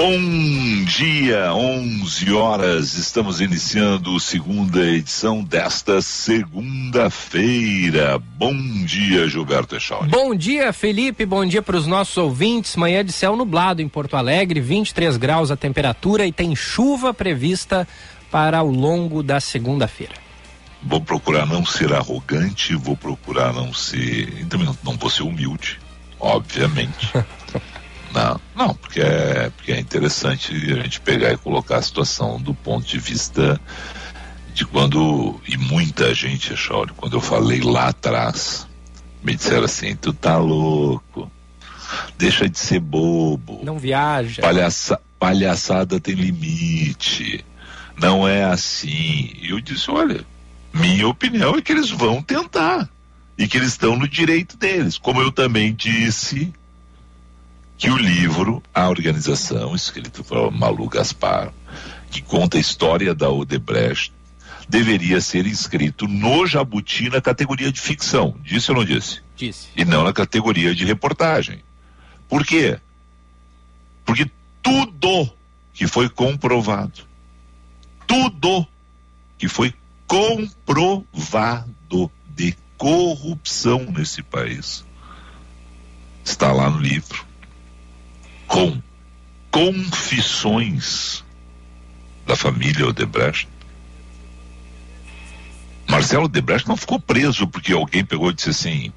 Bom dia, 11 horas. Estamos iniciando a segunda edição desta segunda-feira. Bom dia, Gilberto Echauri. Bom dia, Felipe. Bom dia para os nossos ouvintes. Manhã de céu nublado em Porto Alegre, 23 graus a temperatura e tem chuva prevista para o longo da segunda-feira. Vou procurar não ser arrogante, vou procurar não ser. Também não, não vou ser humilde, obviamente. Não, não, porque é, porque é interessante a gente pegar e colocar a situação do ponto de vista de quando, e muita gente, Chauri, quando eu falei lá atrás, me disseram assim, tu tá louco, deixa de ser bobo. Não viaja. Palhaça, palhaçada tem limite, não é assim. E eu disse, olha, minha opinião é que eles vão tentar, e que eles estão no direito deles, como eu também disse que o livro, a organização, escrito por Malu Gaspar, que conta a história da Odebrecht, deveria ser inscrito no Jabuti na categoria de ficção. Disse ou não disse? Disse. E não na categoria de reportagem. Por quê? Porque tudo que foi comprovado, tudo que foi comprovado de corrupção nesse país está lá no livro com confissões da família Odebrecht. Marcelo Odebrecht não ficou preso porque alguém pegou e disse assim: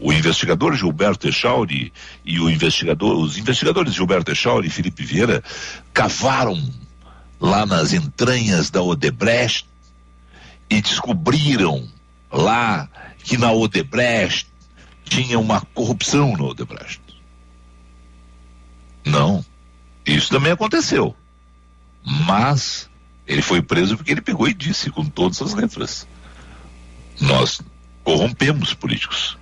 o investigador Gilberto Echauri e o investigador, os investigadores Gilberto Echauri e Felipe Vieira cavaram lá nas entranhas da Odebrecht e descobriram lá que na Odebrecht tinha uma corrupção na Odebrecht. Não. Isso também aconteceu. Mas ele foi preso porque ele pegou e disse com todas as letras: Nós corrompemos políticos.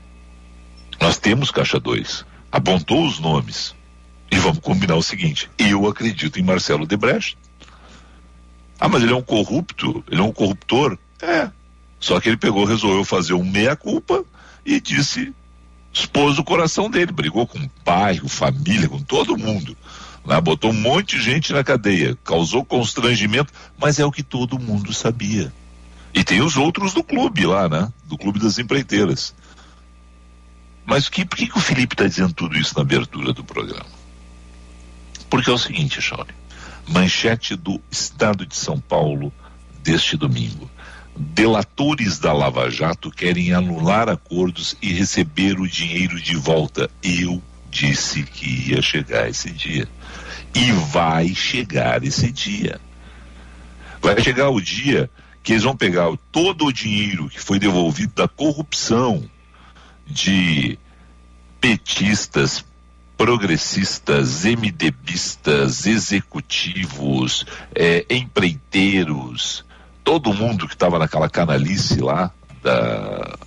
Nós temos caixa 2. Apontou os nomes. E vamos combinar o seguinte: eu acredito em Marcelo Debrecht. Ah, mas ele é um corrupto, ele é um corruptor? É. Só que ele pegou, resolveu fazer um meia-culpa e disse expôs o coração dele, brigou com o pai, com família, com todo mundo. Né? Botou um monte de gente na cadeia, causou constrangimento, mas é o que todo mundo sabia. E tem os outros do clube lá, né? Do clube das empreiteiras. Mas que, por que, que o Felipe está dizendo tudo isso na abertura do programa? Porque é o seguinte, Chauri. Manchete do Estado de São Paulo deste domingo delatores da Lava Jato querem anular acordos e receber o dinheiro de volta. Eu disse que ia chegar esse dia. E vai chegar esse dia. Vai chegar o dia que eles vão pegar todo o dinheiro que foi devolvido da corrupção de petistas, progressistas, MDBistas, executivos, eh, empreiteiros, todo mundo que estava naquela canalice lá da,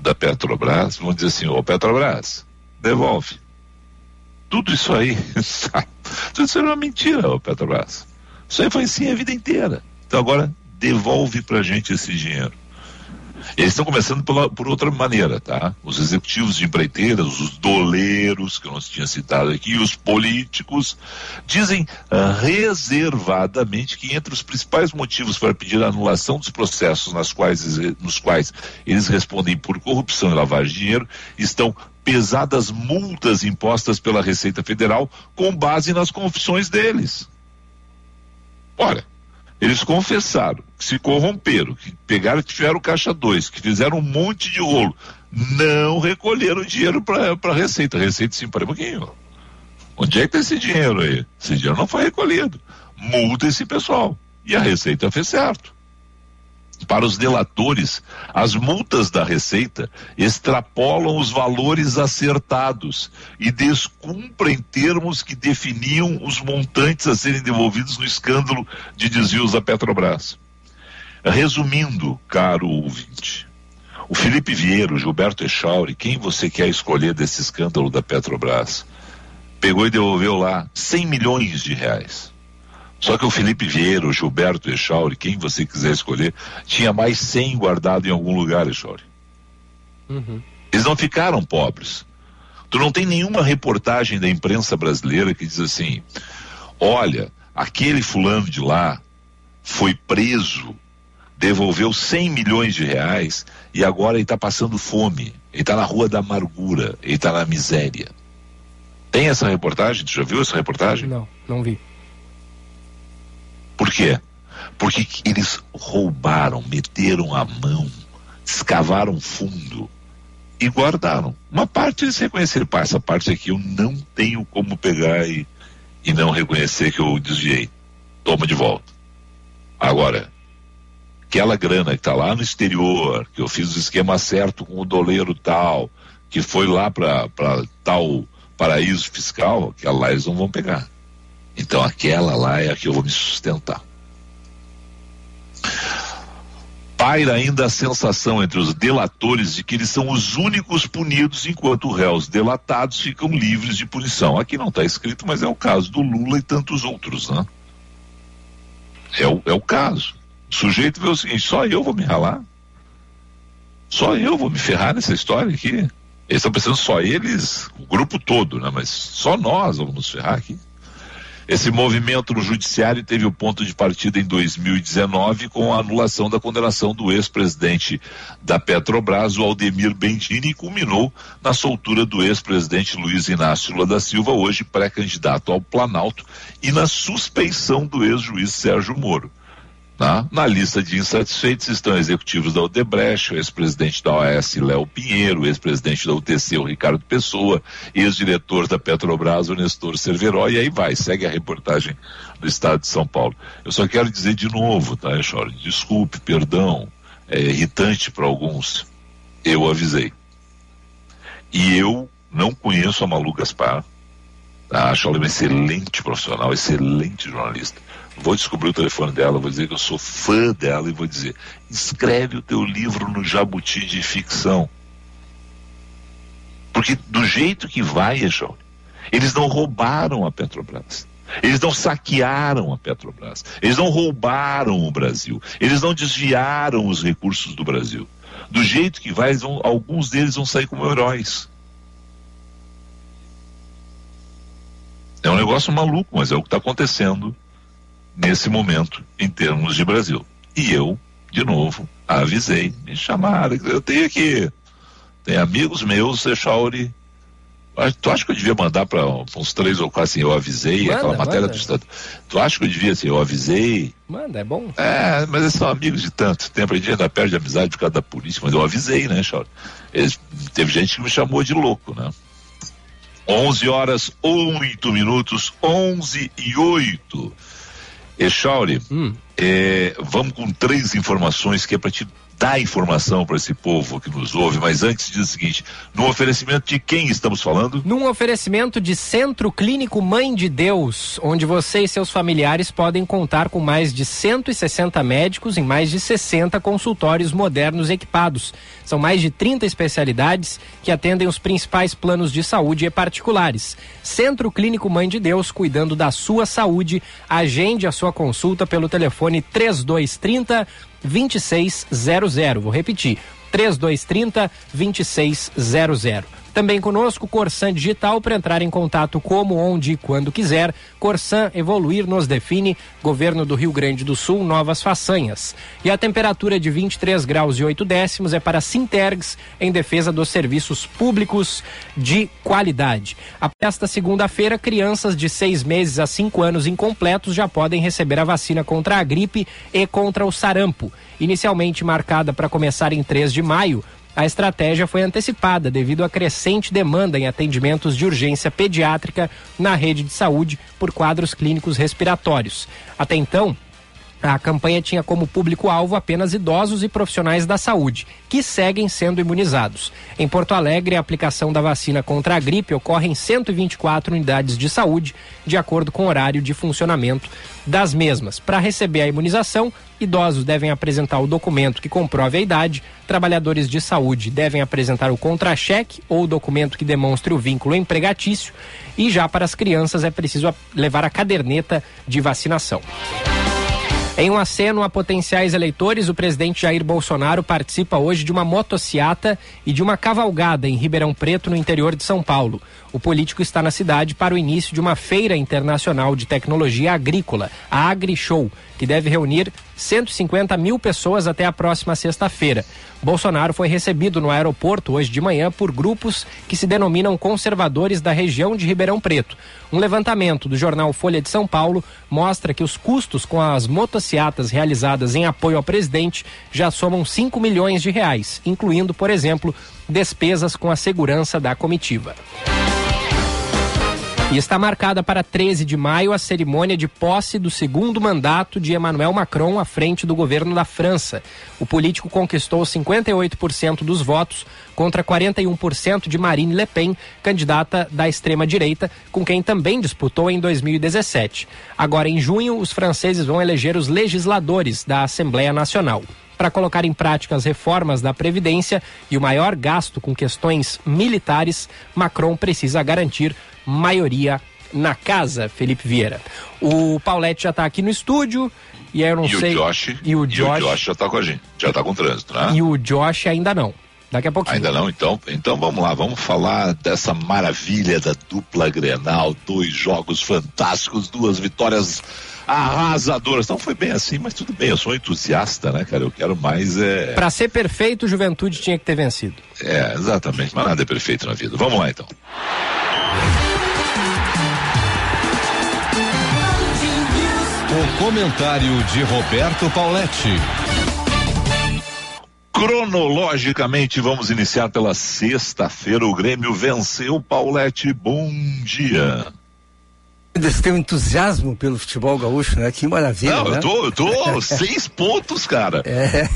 da Petrobras, vão dizer assim, ô Petrobras, devolve. Tudo isso aí, tudo isso era uma mentira, ô Petrobras. Isso aí foi assim a vida inteira. Então agora devolve pra gente esse dinheiro. Eles estão começando por, por, outra maneira, tá? Os executivos de empreiteiras, os doleiros, que eu não tinha citado aqui, os políticos, dizem uh, reservadamente que entre os principais motivos para pedir a anulação dos processos nas quais, nos quais eles respondem por corrupção e lavagem de dinheiro estão pesadas multas impostas pela Receita Federal com base nas confissões deles. Olha, eles confessaram que se corromperam, que pegaram que tiveram caixa 2, que fizeram um monte de rolo, não recolheram dinheiro para a Receita. Receita sim, para pouquinho. Onde é que está esse dinheiro aí? Esse dinheiro não foi recolhido. Multa esse pessoal. E a Receita fez certo. Para os delatores, as multas da Receita extrapolam os valores acertados e descumprem termos que definiam os montantes a serem devolvidos no escândalo de desvios da Petrobras. Resumindo, caro ouvinte, o Felipe Vieira, o Gilberto Echauri, quem você quer escolher desse escândalo da Petrobras? pegou e devolveu lá 100 milhões de reais. Só que o Felipe Vieira, o Gilberto Echauri, quem você quiser escolher, tinha mais 100 guardado em algum lugar, Echauri. Uhum. Eles não ficaram pobres. Tu não tem nenhuma reportagem da imprensa brasileira que diz assim: olha, aquele fulano de lá foi preso, devolveu 100 milhões de reais e agora ele está passando fome. Ele está na rua da amargura, ele está na miséria. Tem essa reportagem? Tu já viu essa reportagem? Não, não vi. Por quê? Porque eles roubaram, meteram a mão, escavaram fundo e guardaram. Uma parte eles reconheceram, essa parte aqui eu não tenho como pegar e, e não reconhecer que eu desviei. Toma de volta. Agora, aquela grana que está lá no exterior, que eu fiz o esquema certo com o doleiro tal, que foi lá para tal paraíso fiscal, aquela lá eles não vão pegar. Então aquela lá é a que eu vou me sustentar. Paira ainda a sensação entre os delatores de que eles são os únicos punidos, enquanto réus delatados ficam livres de punição. Aqui não está escrito, mas é o caso do Lula e tantos outros, né? É o, é o caso. O sujeito vê o seguinte: só eu vou me ralar? Só eu vou me ferrar nessa história aqui? Eles estão pensando só eles, o grupo todo, né? Mas só nós vamos nos ferrar aqui. Esse movimento no judiciário teve o ponto de partida em 2019 com a anulação da condenação do ex-presidente da Petrobras, o Aldemir Bendini, e culminou na soltura do ex-presidente Luiz Inácio Lula da Silva, hoje pré-candidato ao Planalto, e na suspeição do ex-juiz Sérgio Moro. Tá? Na lista de insatisfeitos estão executivos da Odebrecht, o ex-presidente da OAS, Léo Pinheiro, o ex-presidente da UTC, o Ricardo Pessoa, ex-diretor da Petrobras, o Nestor Cerveró, e aí vai, segue a reportagem do Estado de São Paulo. Eu só quero dizer de novo, tá, Echoro? Desculpe, perdão, é irritante para alguns. Eu avisei. E eu não conheço a Malu Gaspar, tá? acho ela uma excelente profissional, excelente jornalista vou descobrir o telefone dela, vou dizer que eu sou fã dela e vou dizer: escreve o teu livro no Jabuti de ficção. Porque do jeito que vai, João, eles não roubaram a Petrobras. Eles não saquearam a Petrobras. Eles não roubaram o Brasil. Eles não desviaram os recursos do Brasil. Do jeito que vai, vão, alguns deles vão sair como heróis. É um negócio maluco, mas é o que está acontecendo nesse momento em termos de Brasil. E eu, de novo, avisei, me chamaram, eu tenho aqui, tem amigos meus, Echauri, Tu acha que eu devia mandar para uns três ou quatro assim, eu avisei, manda, aquela matéria manda. do Estado. Tu acha que eu devia assim, eu avisei? Manda, é bom. É, mas eles são amigos de tanto tempo, a gente ainda perde amizade por causa da polícia, mas eu avisei, né, Chauri? teve gente que me chamou de louco, né? 11 horas, 8 minutos, 11 e 8. Echauri, hum. é, vamos com três informações que é para te dar informação para esse povo que nos ouve, mas antes diz o seguinte: no oferecimento de quem estamos falando? Num oferecimento de Centro Clínico Mãe de Deus, onde você e seus familiares podem contar com mais de 160 médicos em mais de 60 consultórios modernos equipados. São mais de 30 especialidades que atendem os principais planos de saúde e particulares. Centro Clínico Mãe de Deus, cuidando da sua saúde. Agende a sua consulta pelo telefone 3230 2600. Vou repetir: 3230 2600. Também conosco, Corsan Digital, para entrar em contato como, onde e quando quiser. Corsan Evoluir nos define. Governo do Rio Grande do Sul, novas façanhas. E a temperatura de 23 graus e 8 décimos é para Sintergs, em defesa dos serviços públicos de qualidade. Esta segunda-feira, crianças de seis meses a cinco anos incompletos já podem receber a vacina contra a gripe e contra o sarampo. Inicialmente marcada para começar em 3 de maio, a estratégia foi antecipada devido à crescente demanda em atendimentos de urgência pediátrica na rede de saúde por quadros clínicos respiratórios. Até então, A campanha tinha como público-alvo apenas idosos e profissionais da saúde, que seguem sendo imunizados. Em Porto Alegre, a aplicação da vacina contra a gripe ocorre em 124 unidades de saúde, de acordo com o horário de funcionamento das mesmas. Para receber a imunização, idosos devem apresentar o documento que comprove a idade, trabalhadores de saúde devem apresentar o contra-cheque ou documento que demonstre o vínculo empregatício, e já para as crianças é preciso levar a caderneta de vacinação. Em um aceno a potenciais eleitores, o presidente Jair Bolsonaro participa hoje de uma motociata e de uma cavalgada em Ribeirão Preto, no interior de São Paulo. O político está na cidade para o início de uma feira internacional de tecnologia agrícola, a AgriShow, que deve reunir 150 mil pessoas até a próxima sexta-feira. Bolsonaro foi recebido no aeroporto hoje de manhã por grupos que se denominam conservadores da região de Ribeirão Preto. Um levantamento do jornal Folha de São Paulo mostra que os custos com as motocicletas realizadas em apoio ao presidente já somam 5 milhões de reais, incluindo, por exemplo, despesas com a segurança da comitiva. E está marcada para 13 de maio a cerimônia de posse do segundo mandato de Emmanuel Macron à frente do governo da França. O político conquistou 58% dos votos contra 41% de Marine Le Pen, candidata da extrema-direita, com quem também disputou em 2017. Agora, em junho, os franceses vão eleger os legisladores da Assembleia Nacional para colocar em prática as reformas da Previdência e o maior gasto com questões militares, Macron precisa garantir maioria na casa, Felipe Vieira. O Paulette já está aqui no estúdio. E eu não e sei. O Josh, e o Josh. E o Josh já está com a gente. Já está com trânsito, né? E o Josh ainda não. Daqui a pouquinho. Ainda não, então, então vamos lá, vamos falar dessa maravilha da dupla Grenal, dois jogos fantásticos, duas vitórias arrasadoras. Então foi bem assim, mas tudo bem, eu sou entusiasta, né, cara? Eu quero mais é. Para ser perfeito, Juventude tinha que ter vencido. É, exatamente, mas nada é perfeito na vida. Vamos lá então. O comentário de Roberto Pauletti. Cronologicamente, vamos iniciar pela sexta-feira. O Grêmio venceu Paulette. Bom dia. Você tem um entusiasmo pelo futebol gaúcho, né? Que maravilha. Não, né? eu tô, eu tô seis pontos, cara. É.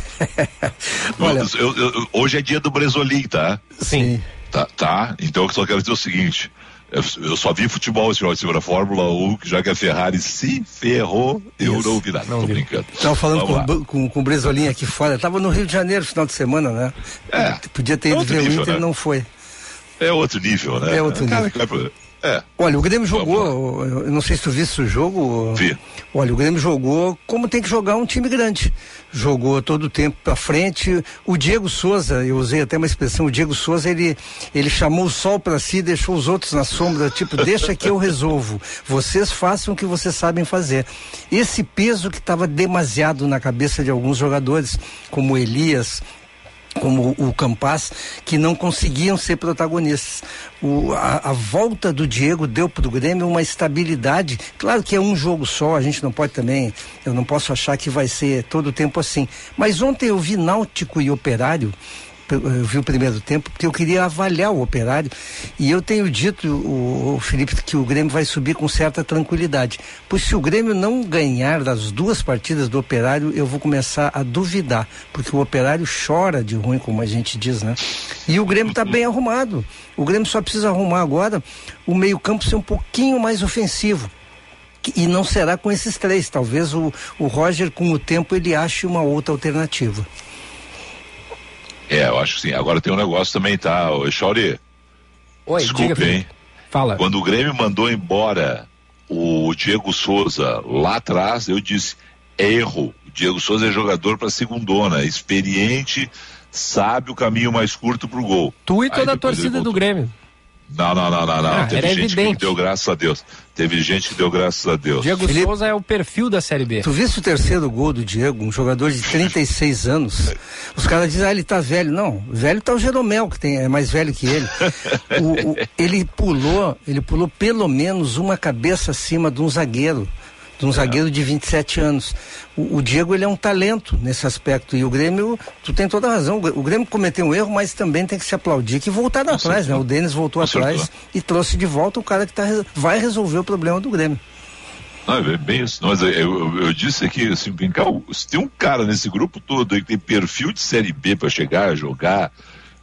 Olha, eu, eu, hoje é dia do Bresolim, tá? Sim. Tá, tá. Então eu só quero dizer o seguinte. Eu só vi futebol esse final de semana, Fórmula 1, já que a Ferrari se ferrou, eu Isso. não vi nada, Não tô vi. brincando. Tava falando Vamos lá. com, com, com o Bresolim aqui fora. Tava no Rio de Janeiro final de semana, né? É. Podia ter ido ver o Inter, né? não foi. É outro nível, né? É outro Cara nível. pro- É, Olha, o Grêmio jogou, eu não sei se tu viste o jogo. Vi. Olha, o Grêmio jogou como tem que jogar um time grande. Jogou todo o tempo pra frente. O Diego Souza, eu usei até uma expressão, o Diego Souza, ele, ele chamou o sol pra si, deixou os outros na sombra, tipo, deixa que eu resolvo. Vocês façam o que vocês sabem fazer. Esse peso que estava demasiado na cabeça de alguns jogadores, como Elias, como o Campas, que não conseguiam ser protagonistas. O- a, a volta do Diego deu para o Grêmio uma estabilidade. Claro que é um jogo só, a gente não pode também, eu não posso achar que vai ser todo o tempo assim. Mas ontem eu vi Náutico e Operário. Eu vi o primeiro tempo porque eu queria avaliar o operário e eu tenho dito, o, o Felipe, que o Grêmio vai subir com certa tranquilidade. Pois se o Grêmio não ganhar das duas partidas do operário, eu vou começar a duvidar, porque o operário chora de ruim, como a gente diz, né? E o Grêmio está bem arrumado. O Grêmio só precisa arrumar agora o meio-campo ser um pouquinho mais ofensivo. E não será com esses três. Talvez o, o Roger, com o tempo, ele ache uma outra alternativa. É, eu acho que sim. Agora tem um negócio também, tá? Ô, Chauri, Oi, desculpe, diga, hein? Fala. Quando o Grêmio mandou embora o Diego Souza lá atrás, eu disse: erro. O Diego Souza é jogador para segundona, experiente, sabe o caminho mais curto pro gol. Tu e toda a torcida do. Grêmio. Não, não, não, não, não. Ah, Teve gente evidente. que deu graças a Deus. Teve gente que deu graças a Deus. Diego Felipe- Souza é o perfil da Série B. Tu viste o terceiro gol do Diego, um jogador de 36 anos? Os caras dizem, ah, ele tá velho. Não, velho tá o Jeromel, que tem, é mais velho que ele. O- o- ele pulou, ele pulou pelo menos uma cabeça acima de um zagueiro. De um zagueiro de 27 anos. O, o Diego, ele é um talento nesse aspecto. E o Grêmio, tu tem toda a razão. O Grêmio cometeu um erro, mas também tem que se aplaudir que voltaram atrás, né? O Denis voltou Acertou. atrás e trouxe de volta o cara que tá, vai resolver o problema do Grêmio. Não, é bem isso. Mas eu, eu, eu disse aqui, assim, cá, se tem um cara nesse grupo todo aí que tem perfil de Série B para chegar, jogar,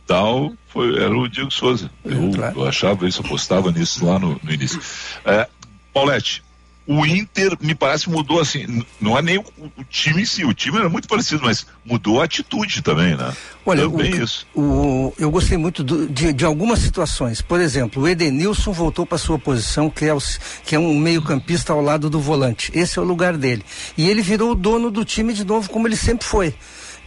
tal, foi, era o Diego Souza. Eu, É, claro. eu achava isso, apostava nisso lá no, no início. É, Paulette, o Inter me parece mudou assim, não é nem o, o time em si, o time era muito parecido, mas mudou a atitude também, né? Olha, o, também isso. o- eu gostei muito do- de, de algumas situações. Por exemplo, o Edenilson voltou para sua posição, que é, o- que é um meio-campista ao lado do volante. Esse é o lugar dele. E ele virou o dono do time de novo, como ele sempre foi.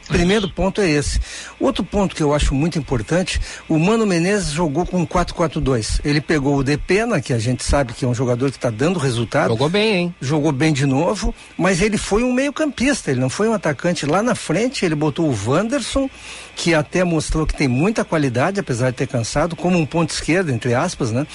Primeiro ponto é esse. Outro ponto que eu acho muito importante, o Mano Menezes jogou com 4-4-2. Ele pegou o Depena, que a gente sabe que é um jogador que está dando resultado Jogou bem, hein? jogou bem de novo, mas ele foi um meio-campista, ele não foi um atacante. Lá na frente, ele botou o Wanderson, que até mostrou que tem muita qualidade, apesar de ter cansado, como um ponto esquerdo, entre aspas, né?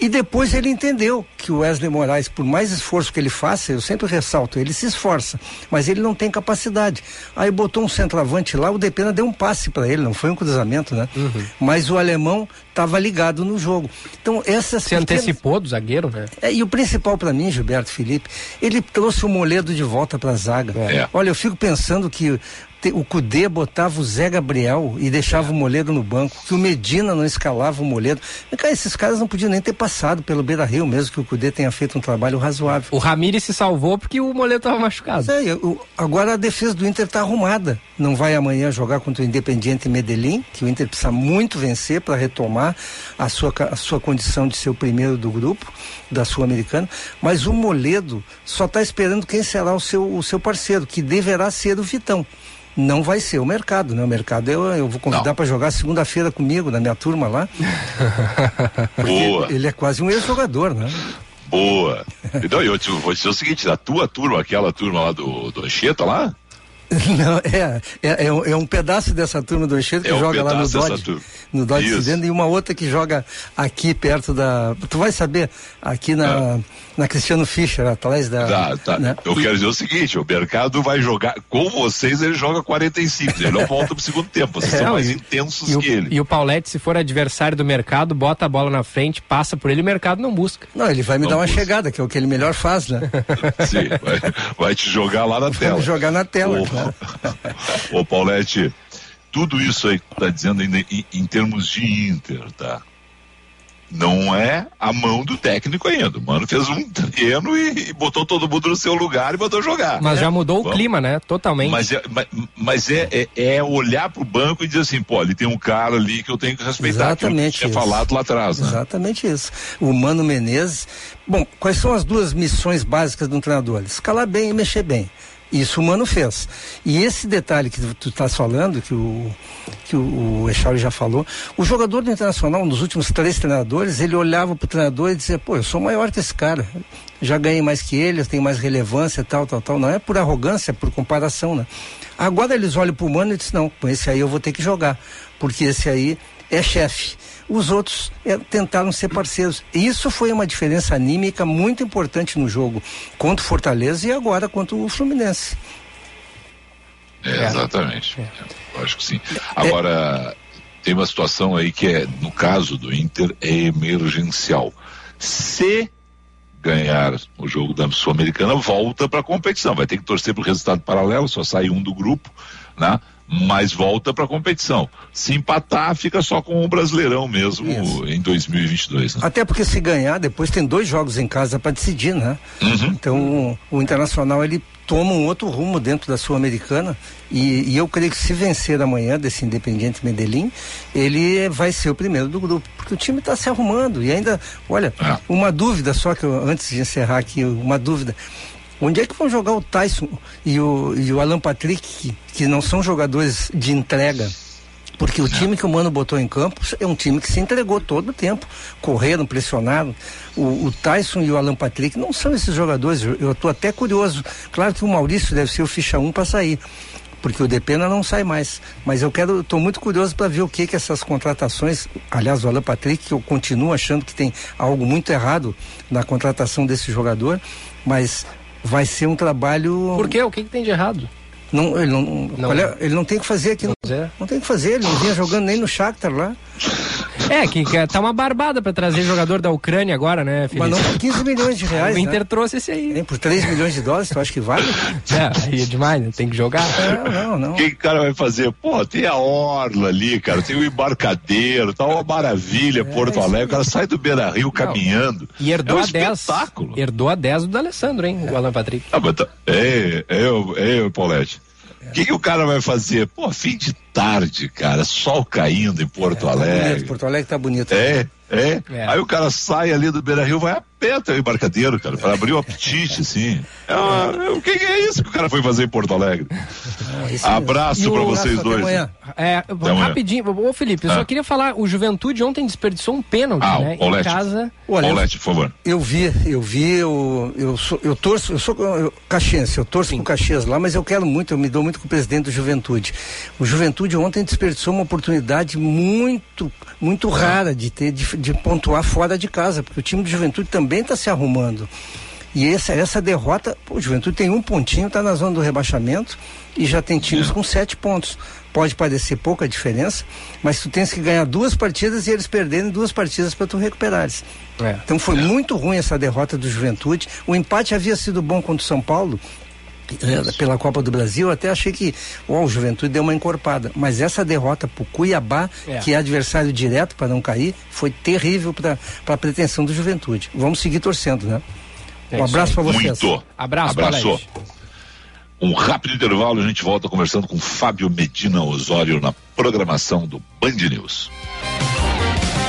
E depois ele entendeu que o Wesley Moraes, por mais esforço que ele faça, eu sempre ressalto, ele se esforça, mas ele não tem capacidade. Aí botou um centroavante lá, o Depena deu um passe para ele, não foi um cruzamento, né? Mas o alemão estava ligado no jogo. Então, essas Se pequenas- antecipou do zagueiro, né? é, e o principal para mim, Gilberto Felipe, ele trouxe o Moledo de volta para a zaga. É. Olha, eu fico pensando que o Cudê botava o Zé Gabriel e deixava o Moledo no banco, que o Medina não escalava o Moledo. E, cara, esses caras não podiam nem ter passado pelo Beira Rio, mesmo que o Cudê tenha feito um trabalho razoável. O Ramires se salvou porque o Moledo tava machucado. É, eu- agora a defesa do Inter está arrumada. Não vai amanhã jogar contra o Independiente Medellín, que o Inter precisa muito vencer para retomar a sua, a sua condição de ser o primeiro do grupo, da Sul-Americana. Mas o Moledo só está esperando quem será o seu, o seu parceiro, que deverá ser o Vitão. Não vai ser o mercado, né? O mercado eu, eu vou convidar para jogar segunda-feira comigo, na minha turma lá. Boa. Ele é quase um ex-jogador, né? Boa. Então, eu te, vou dizer o seguinte, a tua turma, aquela turma lá do, do Anchieta lá, Não, é, é, é, um- é um pedaço dessa turma do Enchedo que É um joga lá no Dodge. No Dodge Isso. Cidenda, e uma outra que joga aqui perto da. Tu vai saber, aqui na, na Cristiano Fischer, atrás da. tá, tá. né? eu quero dizer o seguinte, o mercado vai jogar, com vocês ele joga 45, ele não volta pro segundo tempo, vocês É, são mais e- intensos E o, que ele. e o Paulette, se for adversário do mercado, bota a bola na frente, passa por ele e o mercado não busca. Não, ele vai me Não dar uma busca. chegada, que é o que ele melhor faz, né? Sim, vai, vai te jogar lá na tela. jogar na tela, Ô, claro. Ô, Paulette, tudo isso aí que tu tá dizendo ainda em, em termos de Inter, tá? Não é a mão do técnico ainda. O mano fez um treino e, e botou todo mundo no seu lugar e botou jogar. Mas já mudou o Vamos. clima, né? Totalmente. Mas, é, mas, mas é, é, é olhar pro banco e dizer assim, pô, ali tem um cara ali que eu tenho que respeitar. Exatamente Que eu tinha isso. falado lá atrás, né? Exatamente isso. O Mano Menezes. Bom, quais são as duas missões básicas de um treinador? Escalar bem e mexer bem. Isso o Mano fez. E esse detalhe que tu estás falando, que o, que o, o já falou, o jogador do Internacional, nos últimos três treinadores, ele olhava pro treinador e dizia, pô, eu sou maior que esse cara. Já ganhei mais que ele, eu tenho mais relevância, tal, tal, tal. Não é por arrogância, é por comparação, né? Agora eles olham pro Mano e dizem, não, com esse aí eu vou ter que jogar. Porque esse aí é chefe. Os outros é, tentaram ser parceiros. E isso foi uma diferença anímica muito importante no jogo contra o Fortaleza e agora contra o Fluminense. É, exatamente. Eu acho que sim. Agora, tem uma situação aí que é, no caso do Inter, é emergencial. Se ganhar o jogo da Sul-Americana, volta para a competição. Vai ter que torcer para o resultado paralelo, só sai um do grupo, né? Mas volta para a competição. Se empatar, fica só com o Brasileirão mesmo Isso. em 2022. Né? Até porque se ganhar, depois tem dois jogos em casa para decidir, né? Uhum. Então o, o Internacional ele toma um outro rumo dentro da Sul-Americana e, e eu creio que se vencer amanhã desse Independiente Medellín, ele vai ser o primeiro do grupo, porque o time está se arrumando e ainda, olha, É. uma dúvida só que eu, antes de encerrar aqui, uma dúvida. Onde é que vão jogar o Tyson e o, e o Alan Patrick, que, que não são jogadores de entrega? Porque o time que o Mano botou em campo é um time que se entregou todo o tempo. Correram, pressionaram. O, o Tyson e o Alan Patrick não são esses jogadores. Eu estou até curioso. Claro que o Maurício deve ser o ficha 1 para sair. Porque o Depena não sai mais. Mas eu quero, estou muito curioso para ver o que que essas contratações, aliás, o Alan Patrick, que eu continuo achando que tem algo muito errado na contratação desse jogador, mas vai ser um trabalho. Por quê? O que, que tem de errado? Não, ele, não, Não. olha, ele não tem o que fazer aqui. Não, é. não tem o que fazer, ele não vinha jogando nem no Shakhtar lá. É, que, que tá uma barbada pra trazer jogador da Ucrânia agora, né, Felipe? Mas não por 15 milhões de reais. O Inter né? trouxe esse aí. Nem por 3 milhões de dólares, tu acha que vale? É, aí é demais, né? Tem que jogar. Não, não, não. O que, que o cara vai fazer? Pô, tem a Orla ali, cara, tem o embarcadeiro, tá uma maravilha, Porto Alegre. O cara sai do Beira Rio caminhando. E herdou é um a 10. espetáculo. Herdou a 10 do Alessandro, hein? O Alan Patrick. Ah, mas tá... É, é, é, Paulette. O que, que o cara vai fazer? Pô, fim de tarde, cara, sol caindo em Porto Tá bonito, Alegre. Porto Alegre tá bonito. É, é, É. Aí o cara sai ali do Beira Rio, vai a pé até o embarcadeiro, cara, para abrir o apetite, assim. É uma- o que, que é isso que o cara foi fazer em Porto Alegre? Esse- Abraço o pra vocês até dois. amanhã. É, amanhã. rapidinho, ô Felipe, eu só Ah. queria falar, o Juventude ontem desperdiçou um pênalti, Ah, né? o Paulette. Em casa. Olha, por favor. Eu vi, eu vi, eu, eu, sou, eu torço, eu sou eu, caxiense, eu torço pro Caxias lá, mas eu quero muito, eu me dou muito com o presidente do Juventude. O Juventude ontem desperdiçou uma oportunidade muito, muito rara de ter, de, de pontuar fora de casa, porque o time do Juventude também está se arrumando. E essa, essa derrota, o Juventude tem um pontinho, está na zona do rebaixamento e já tem times com sete pontos. Pode parecer pouca diferença, mas tu tens que ganhar duas partidas e eles perderem duas partidas para tu recuperares. É. Então foi muito ruim essa derrota do Juventude. O empate havia sido bom contra o São Paulo. Eh, Pela Copa do Brasil, eu até achei que o Juventude deu uma encorpada. Mas essa derrota pro Cuiabá, É. que é adversário direto para não cair, foi terrível para a pretensão do Juventude. Vamos seguir torcendo, né? É um abraço para vocês. Muito. Abraço, Abraço. Um rápido intervalo, a gente volta conversando com Fábio Medina Osório na programação do Band News.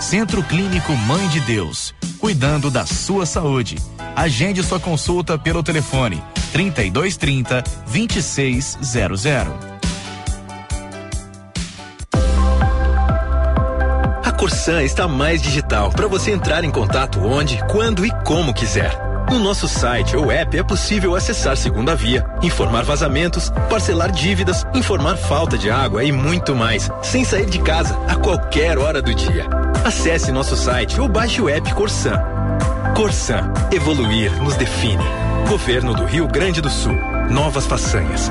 Centro Clínico Mãe de Deus, cuidando da sua saúde. Agende sua consulta pelo telefone 3230 2600. A Corsan está mais digital para você entrar em contato onde, quando e como quiser. No nosso site ou app é possível acessar segunda via, informar vazamentos, parcelar dívidas, informar falta de água e muito mais, sem sair de casa a qualquer hora do dia. Acesse nosso site ou baixe o app Corsan. Corsan, evoluir nos define. Governo do Rio Grande do Sul. Novas façanhas.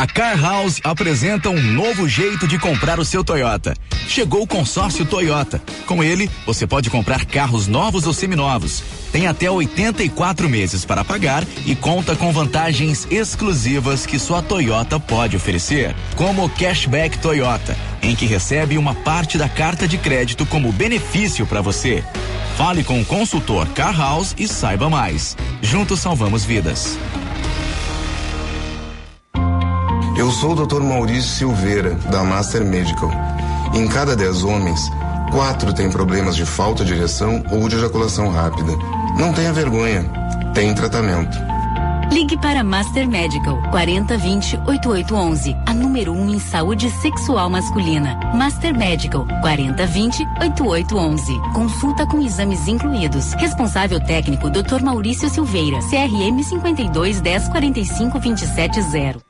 A Car House apresenta um novo jeito de comprar o seu Toyota. Chegou o consórcio Toyota. Com ele, você pode comprar carros novos ou seminovos. Tem até 84 meses para pagar e conta com vantagens exclusivas que sua Toyota pode oferecer, como o Cashback Toyota, em que recebe uma parte da carta de crédito como benefício para você. Fale com o consultor Car House e saiba mais. Juntos salvamos vidas. Eu sou o Dr. Maurício Silveira, da Master Medical. Em cada 10 homens, quatro têm problemas de falta de ereção ou de ejaculação rápida. Não tenha vergonha, tem tratamento. Ligue para Master Medical 4020 8811, a número 1 um em saúde sexual masculina. Master Medical 4020 8811. Consulta com exames incluídos. Responsável técnico Dr. Maurício Silveira, CRM 52 10 45 270.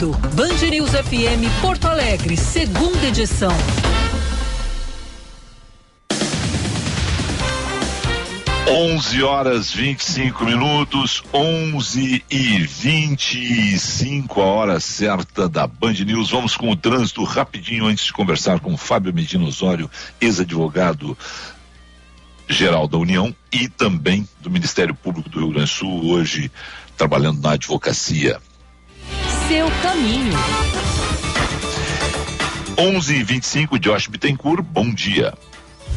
ouvindo Band News FM Porto Alegre, segunda edição. Onze horas 25 minutos, onze e vinte e cinco a hora certa da Band News. Vamos com o trânsito rapidinho antes de conversar com Fábio Medina Osório, ex-advogado geral da União e também do Ministério Público do Rio Grande do Sul, hoje trabalhando na advocacia seu caminho. 11 e 25 Josh Bittencourt, bom dia.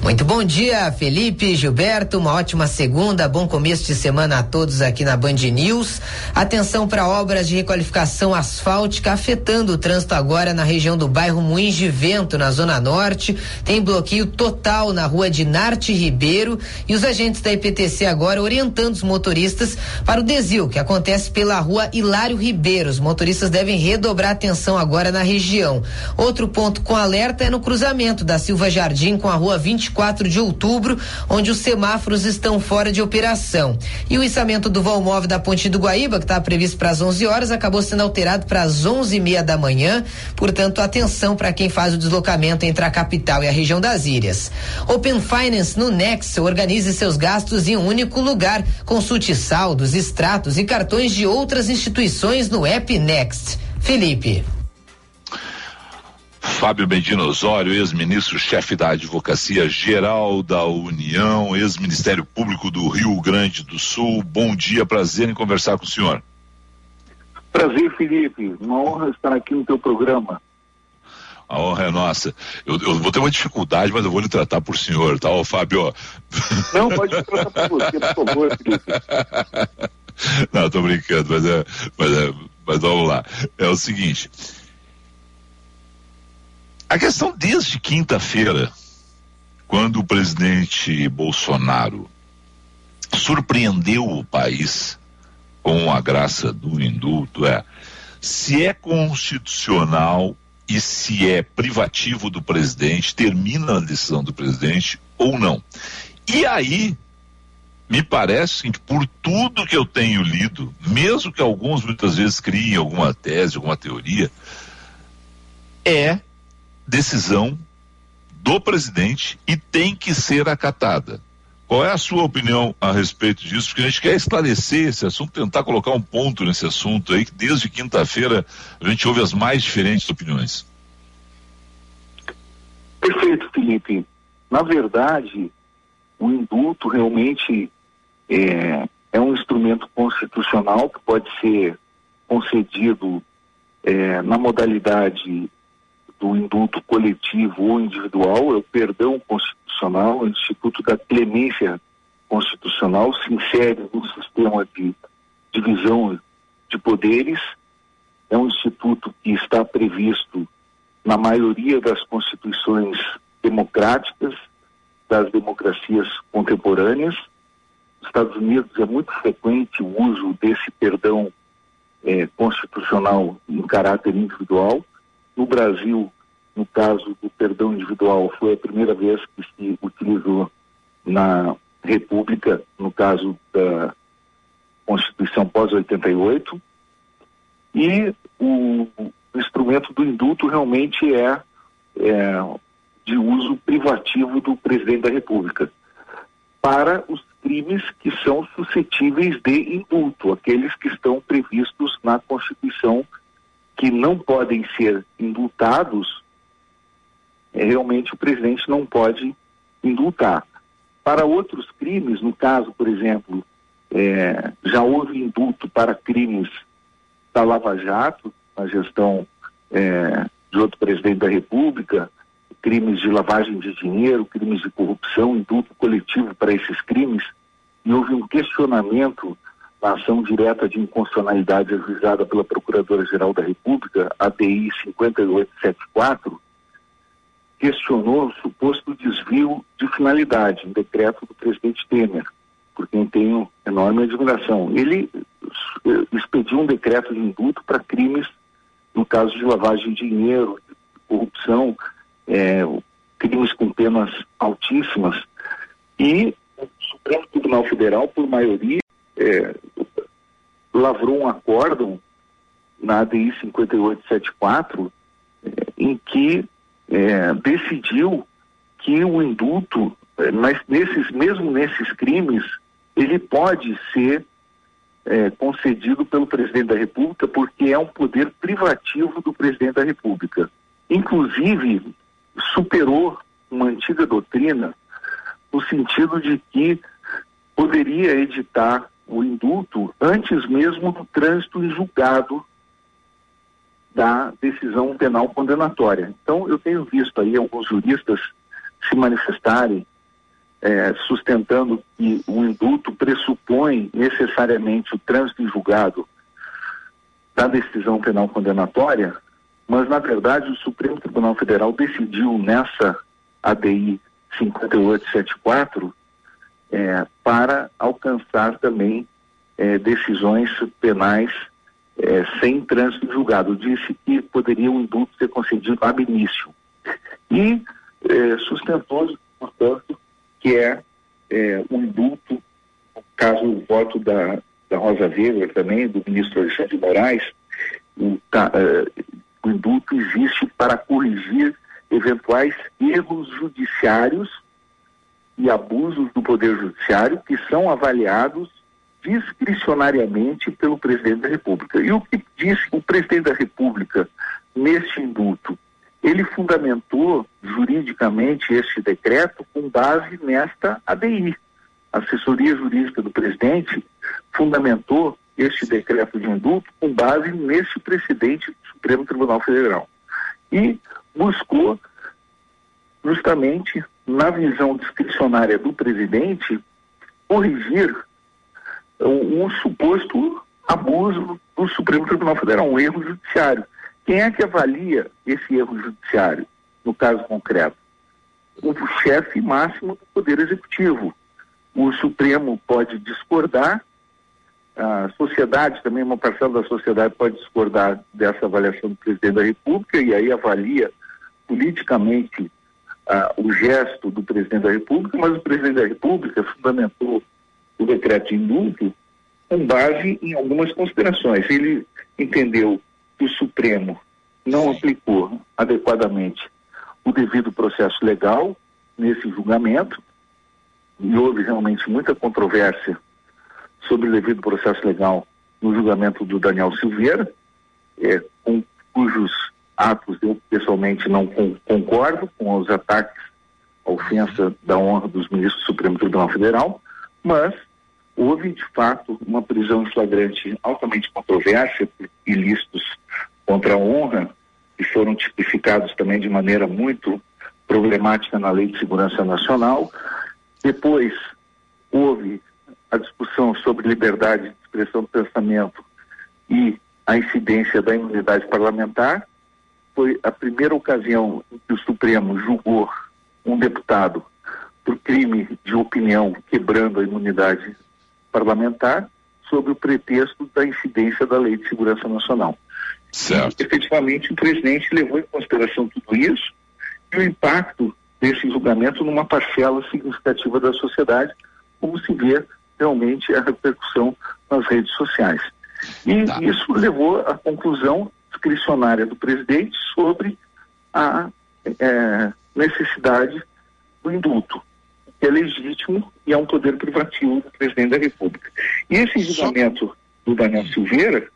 Muito bom dia, Felipe, Gilberto. Uma ótima segunda, bom começo de semana a todos aqui na Band News. Atenção para obras de requalificação asfáltica afetando o trânsito agora na região do bairro Moinhos de Vento, na Zona Norte. Tem bloqueio total na rua de Narte Ribeiro e os agentes da IPTC agora orientando os motoristas para o desvio que acontece pela rua Hilário Ribeiro. Os motoristas devem redobrar atenção agora na região. Outro ponto com alerta é no cruzamento da Silva Jardim com a rua 24 24 de outubro, onde os semáforos estão fora de operação. E o içamento do vão móvel da Ponte do Guaíba, que estava previsto para as 11 horas, acabou sendo alterado para as 11 e meia da manhã. Portanto, atenção para quem faz o deslocamento entre a capital e a região das ilhas. Open Finance no Next organize seus gastos em um único lugar. Consulte saldos, extratos e cartões de outras instituições no app Next. Felipe. Fábio Medina Osório, ex-ministro-chefe da Advocacia Geral da União, ex-Ministério Público do Rio Grande do Sul. Bom dia, prazer em conversar com o senhor. Prazer, Felipe. Uma honra estar aqui no teu programa. A honra é nossa. Eu, eu, vou ter uma dificuldade, mas eu vou lhe tratar por senhor, tá, Ô, Fábio? Não, pode me tratar por você, por favor, Felipe. Não, tô brincando, mas é, mas é, mas vamos lá. É o seguinte, a questão desde quinta-feira, quando o presidente Bolsonaro surpreendeu o país com a graça do indulto é se é constitucional e se é privativo do presidente, termina a decisão do presidente ou não. E aí, me parece que por tudo que eu tenho lido, mesmo que alguns muitas vezes criem alguma tese, alguma teoria, é decisão do presidente e tem que ser acatada. Qual é a sua opinião a respeito disso? Porque a gente quer esclarecer esse assunto, tentar colocar um ponto nesse assunto aí, que desde quinta-feira a gente ouve as mais diferentes opiniões. Perfeito, Felipe. Na verdade, o indulto realmente é, é um instrumento constitucional que pode ser concedido é, na modalidade do indulto coletivo ou individual, é o perdão constitucional, o Instituto da Clemência Constitucional se insere no sistema de divisão de poderes, é um instituto que está previsto na maioria das constituições democráticas, das democracias contemporâneas. Nos Estados Unidos é muito frequente o uso desse perdão eh, constitucional em caráter individual. No Brasil, no caso do perdão individual, foi a primeira vez que se utilizou na República, no caso da Constituição pós-88. E o instrumento do indulto realmente é, é de uso privativo do presidente da República para os crimes que são suscetíveis de indulto, aqueles que estão previstos na Constituição que não podem ser indultados, é, realmente o presidente não pode indultar. Para outros crimes, no caso, por exemplo, é, já houve indulto para crimes da Lava Jato, na gestão é, de outro presidente da República, crimes de lavagem de dinheiro, crimes de corrupção, indulto coletivo para esses crimes, e houve um questionamento na ação direta de inconstitucionalidade ajuizada pela Procuradora-Geral da República, ADI 5874, questionou o suposto desvio de finalidade, um decreto do presidente Temer, por quem tenho enorme admiração. Ele eh, expediu um decreto de indulto para crimes, no caso de lavagem de dinheiro, corrupção, é, crimes com penas altíssimas, e o Supremo Tribunal Federal, por maioria, é, lavrou um acórdão na ADI 5874 é, em que é, decidiu que o indulto, é, mas nesses, mesmo nesses crimes, ele pode ser é, concedido pelo presidente da República porque é um poder privativo do presidente da República. Inclusive, superou uma antiga doutrina no sentido de que poderia editar o indulto antes mesmo do trânsito em julgado da decisão penal condenatória. Então, eu tenho visto aí alguns juristas se manifestarem é, sustentando que o indulto pressupõe necessariamente o trânsito em julgado da decisão penal condenatória, mas na verdade o Supremo Tribunal Federal decidiu nessa ADI 5874 é, para alcançar também é, decisões penais é, sem trânsito julgado. Disse que poderia o indulto ser concedido ab início. E é, sustentou, portanto, que é, é um indulto, no caso o voto da, da Rosa Weber também, do ministro Alexandre de Moraes, o, tá, o indulto existe para corrigir eventuais erros judiciários e abusos do Poder Judiciário que são avaliados discricionariamente pelo presidente da República. E o que disse o presidente da República neste indulto? Ele fundamentou juridicamente este decreto com base nesta ADI. A assessoria jurídica do presidente fundamentou este decreto de indulto com base neste precedente do Supremo Tribunal Federal. E buscou justamente na visão discricionária do presidente, corrigir um, um, suposto abuso do Supremo Tribunal Federal, um erro judiciário. Quem é que avalia esse erro judiciário, no caso concreto? O chefe máximo do Poder Executivo. O Supremo pode discordar, a sociedade também, uma parcela da sociedade pode discordar dessa avaliação do presidente da República e aí avalia politicamente ah, o gesto do presidente da República, mas o presidente da República fundamentou o decreto de indulto com base em algumas considerações. Ele entendeu que o Supremo não aplicou adequadamente o devido processo legal nesse julgamento, e houve realmente muita controvérsia sobre o devido processo legal no julgamento do Daniel Silveira, é, com cujos atos eu pessoalmente não concordo com os ataques à ofensa da honra dos ministros do Supremo Tribunal Federal, mas houve de fato uma prisão em flagrante altamente controversa por ilícitos contra a honra que foram tipificados também de maneira muito problemática na Lei de Segurança Nacional. Depois houve a discussão sobre liberdade de expressão do pensamento e a incidência da imunidade parlamentar foi a primeira ocasião em que o Supremo julgou um deputado por crime de opinião quebrando a imunidade parlamentar sob o pretexto da incidência da Lei de Segurança Nacional. Certo. E, efetivamente, o presidente levou em consideração tudo isso e o impacto desse julgamento numa parcela significativa da sociedade, como se vê realmente a repercussão nas redes sociais. E tá. isso levou à conclusão discricionária do presidente sobre a é, necessidade do indulto, que é legítimo e é um poder privativo do presidente da República. E esse julgamento do Daniel Silveira,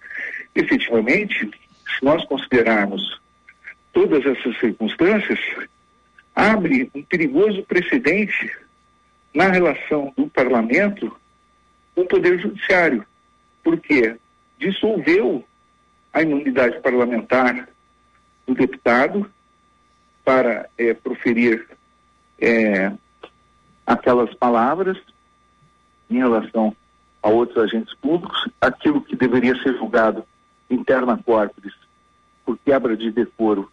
efetivamente, se nós considerarmos todas essas circunstâncias, abre um perigoso precedente na relação do parlamento com o poder judiciário, porque dissolveu a imunidade parlamentar do deputado, para é, proferir é, aquelas palavras em relação a outros agentes públicos, aquilo que deveria ser julgado interna corporis por quebra de decoro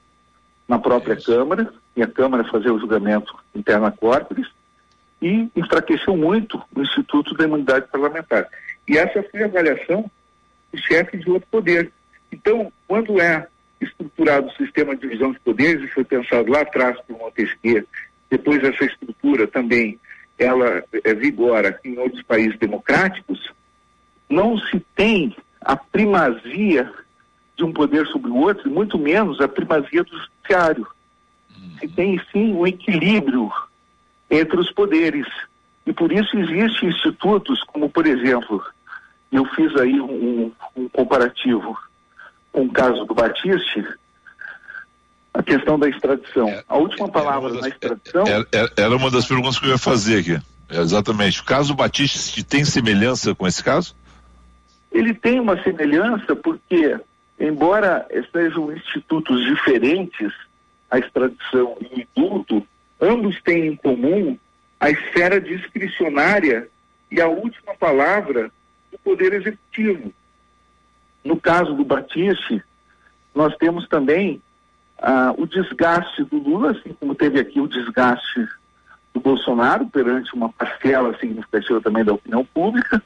na própria Câmara, e a Câmara fazer o julgamento interna corporis, e enfraqueceu muito o Instituto da Imunidade Parlamentar. E essa foi a avaliação do chefe de outro poder. Então, quando é estruturado o sistema de divisão de poderes, e foi pensado lá atrás por Montesquieu, depois essa estrutura também ela é, vigora em outros países democráticos, não se tem a primazia de um poder sobre o outro, muito menos a primazia do judiciário. Se tem sim um equilíbrio entre os poderes. E por isso existem institutos como, por exemplo, eu fiz aí um, um comparativo com o caso do Batiste, a questão da extradição. É, a última palavra das, na extradição. Era, era, era, uma das perguntas que eu ia fazer aqui. É, exatamente. O caso Batiste tem semelhança com esse caso? Ele tem uma semelhança porque, embora sejam institutos diferentes, a extradição e o indulto, ambos têm em comum a esfera discricionária e a última palavra do Poder Executivo. No caso do Batiste, nós temos também ah, o desgaste do Lula, assim como teve aqui o desgaste do Bolsonaro perante uma parcela significativa também da opinião pública,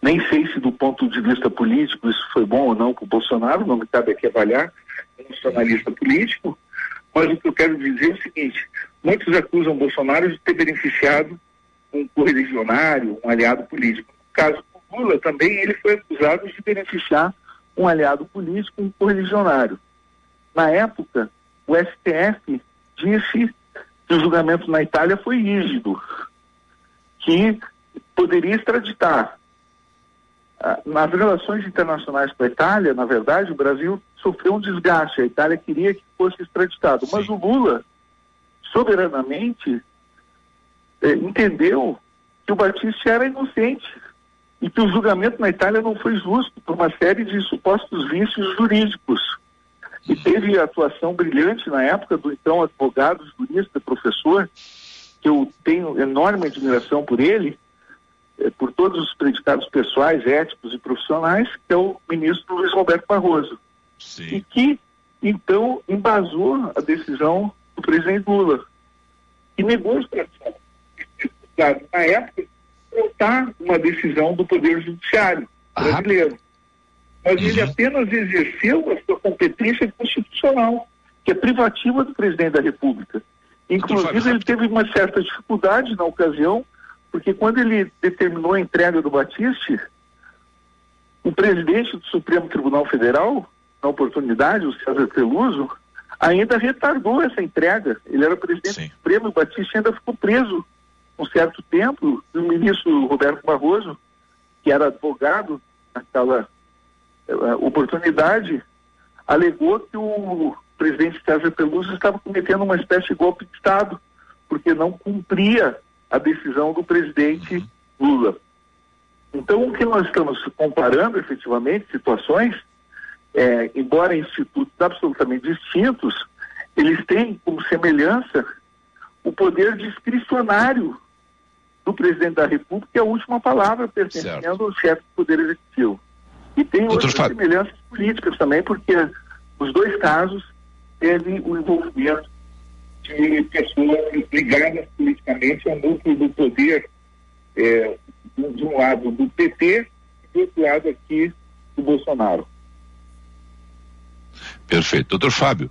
nem sei se do ponto de vista político isso foi bom ou não para o Bolsonaro, não me cabe aqui avaliar, eu não sou analista político, mas o que eu quero dizer é o seguinte, muitos acusam Bolsonaro de ter beneficiado um correligionário, um aliado político. No caso do Lula também ele foi acusado de beneficiar um aliado político, um correligionário. Na época, o STF disse que o julgamento na Itália foi rígido, que poderia extraditar, ah, nas relações internacionais com a Itália, na verdade, o Brasil sofreu um desgaste. A Itália queria que fosse extraditado, Sim. mas o Lula, soberanamente, eh, entendeu que o Batista era inocente e que o julgamento na Itália não foi justo por uma série de supostos vícios jurídicos. E teve a atuação brilhante na época do então advogado, jurista, professor, que eu tenho enorme admiração por ele, eh, por todos os predicados pessoais, éticos e profissionais, que é o ministro Luiz Roberto Barroso. Sim. E que, então, embasou a decisão do presidente Lula, e negou a extradição. Na época, voltar uma decisão do Poder Judiciário ah. brasileiro. Mas uhum. ele apenas exerceu a sua competência constitucional, que é privativa do presidente da República. Inclusive, ele teve uma certa dificuldade na ocasião porque quando ele determinou a entrega do Batiste, o presidente do Supremo Tribunal Federal, na oportunidade, o César Peluso, ainda retardou essa entrega. Ele era presidente Sim. do Supremo e o Batiste ainda ficou preso um certo tempo. O ministro Roberto Barroso, que era advogado naquela uh, oportunidade, alegou que o presidente César Peluso estava cometendo uma espécie de golpe de Estado, porque não cumpria a decisão do presidente Lula. Então, o que nós estamos comparando efetivamente situações, é, embora institutos absolutamente distintos, eles têm como semelhança o poder discricionário do presidente da República, é a última palavra pertencendo certo. ao chefe do Poder Executivo. E tem Doutor outras Fábio. semelhanças políticas também, porque os dois casos teve o envolvimento de pessoas ligadas politicamente ao núcleo do poder, é, de um lado do PT e do outro lado aqui do Bolsonaro. Perfeito. Doutor Fábio,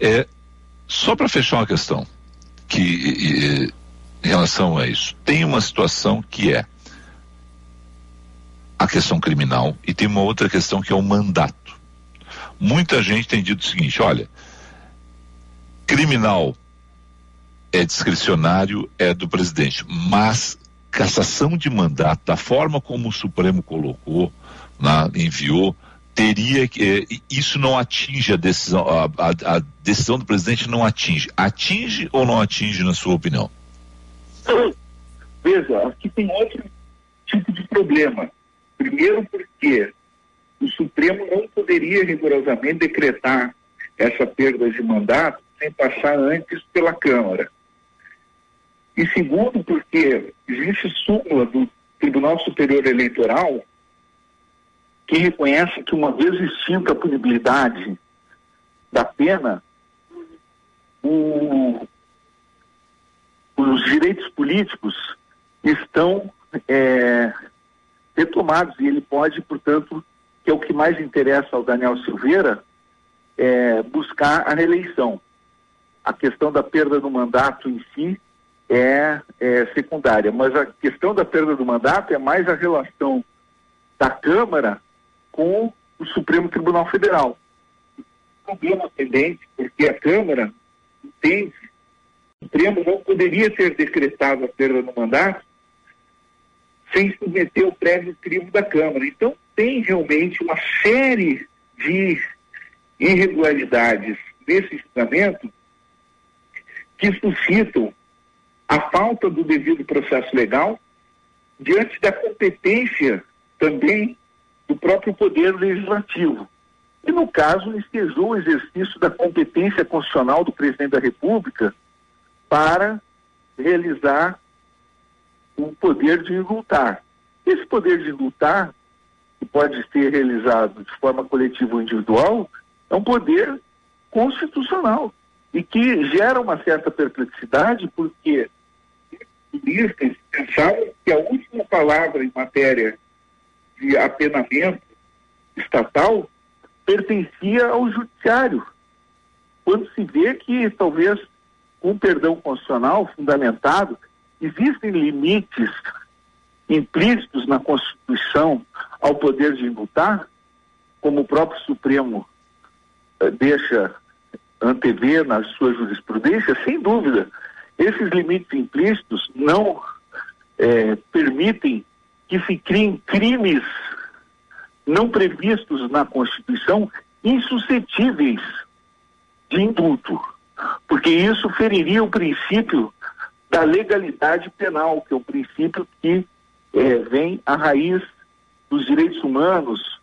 é, só para fechar uma questão, que e, em relação a isso, tem uma situação que é a questão criminal e tem uma outra questão que é o mandato. Muita gente tem dito o seguinte: olha, criminal é discricionário, é do presidente, mas cassação de mandato, da forma como o Supremo colocou, na, enviou, teria que eh, isso não atinge a decisão, a, a, a, decisão do presidente não atinge. Atinge ou não atinge, na sua opinião? Veja, aqui tem outro tipo de problema. Primeiro porque o Supremo não poderia rigorosamente decretar essa perda de mandato sem passar antes pela Câmara. E segundo, porque existe súmula do Tribunal Superior Eleitoral que reconhece que uma vez extinta a punibilidade da pena, o, os direitos políticos estão é, retomados e ele pode, portanto, que é o que mais interessa ao Daniel Silveira, é, buscar a reeleição. A questão da perda do mandato em si é, é secundária, mas a questão da perda do mandato é mais a relação da Câmara com o Supremo Tribunal Federal. Problema pendente, porque a Câmara entende Supremo não poderia ter decretado a perda do mandato sem submeter o prévio crivo da Câmara. Então, tem realmente uma série de irregularidades nesse julgamento que suscitam a falta do devido processo legal diante da competência também do próprio Poder Legislativo. E, no caso, estejou o exercício da competência constitucional do presidente da República para realizar o poder de indultar. Esse poder de indultar, que pode ser realizado de forma coletiva ou individual, é um poder constitucional e que gera uma certa perplexidade porque juristas pensavam que a última palavra em matéria de apenamento estatal pertencia ao judiciário. Quando se vê que talvez com perdão constitucional fundamentado, existem limites implícitos na Constituição ao poder de indultar, como o próprio Supremo eh, deixa antever na sua jurisprudência, sem dúvida, esses limites implícitos não eh, permitem que se criem crimes não previstos na Constituição insuscetíveis de indulto, porque isso feriria o princípio da legalidade penal, que é o princípio que é, vem à raiz dos direitos humanos,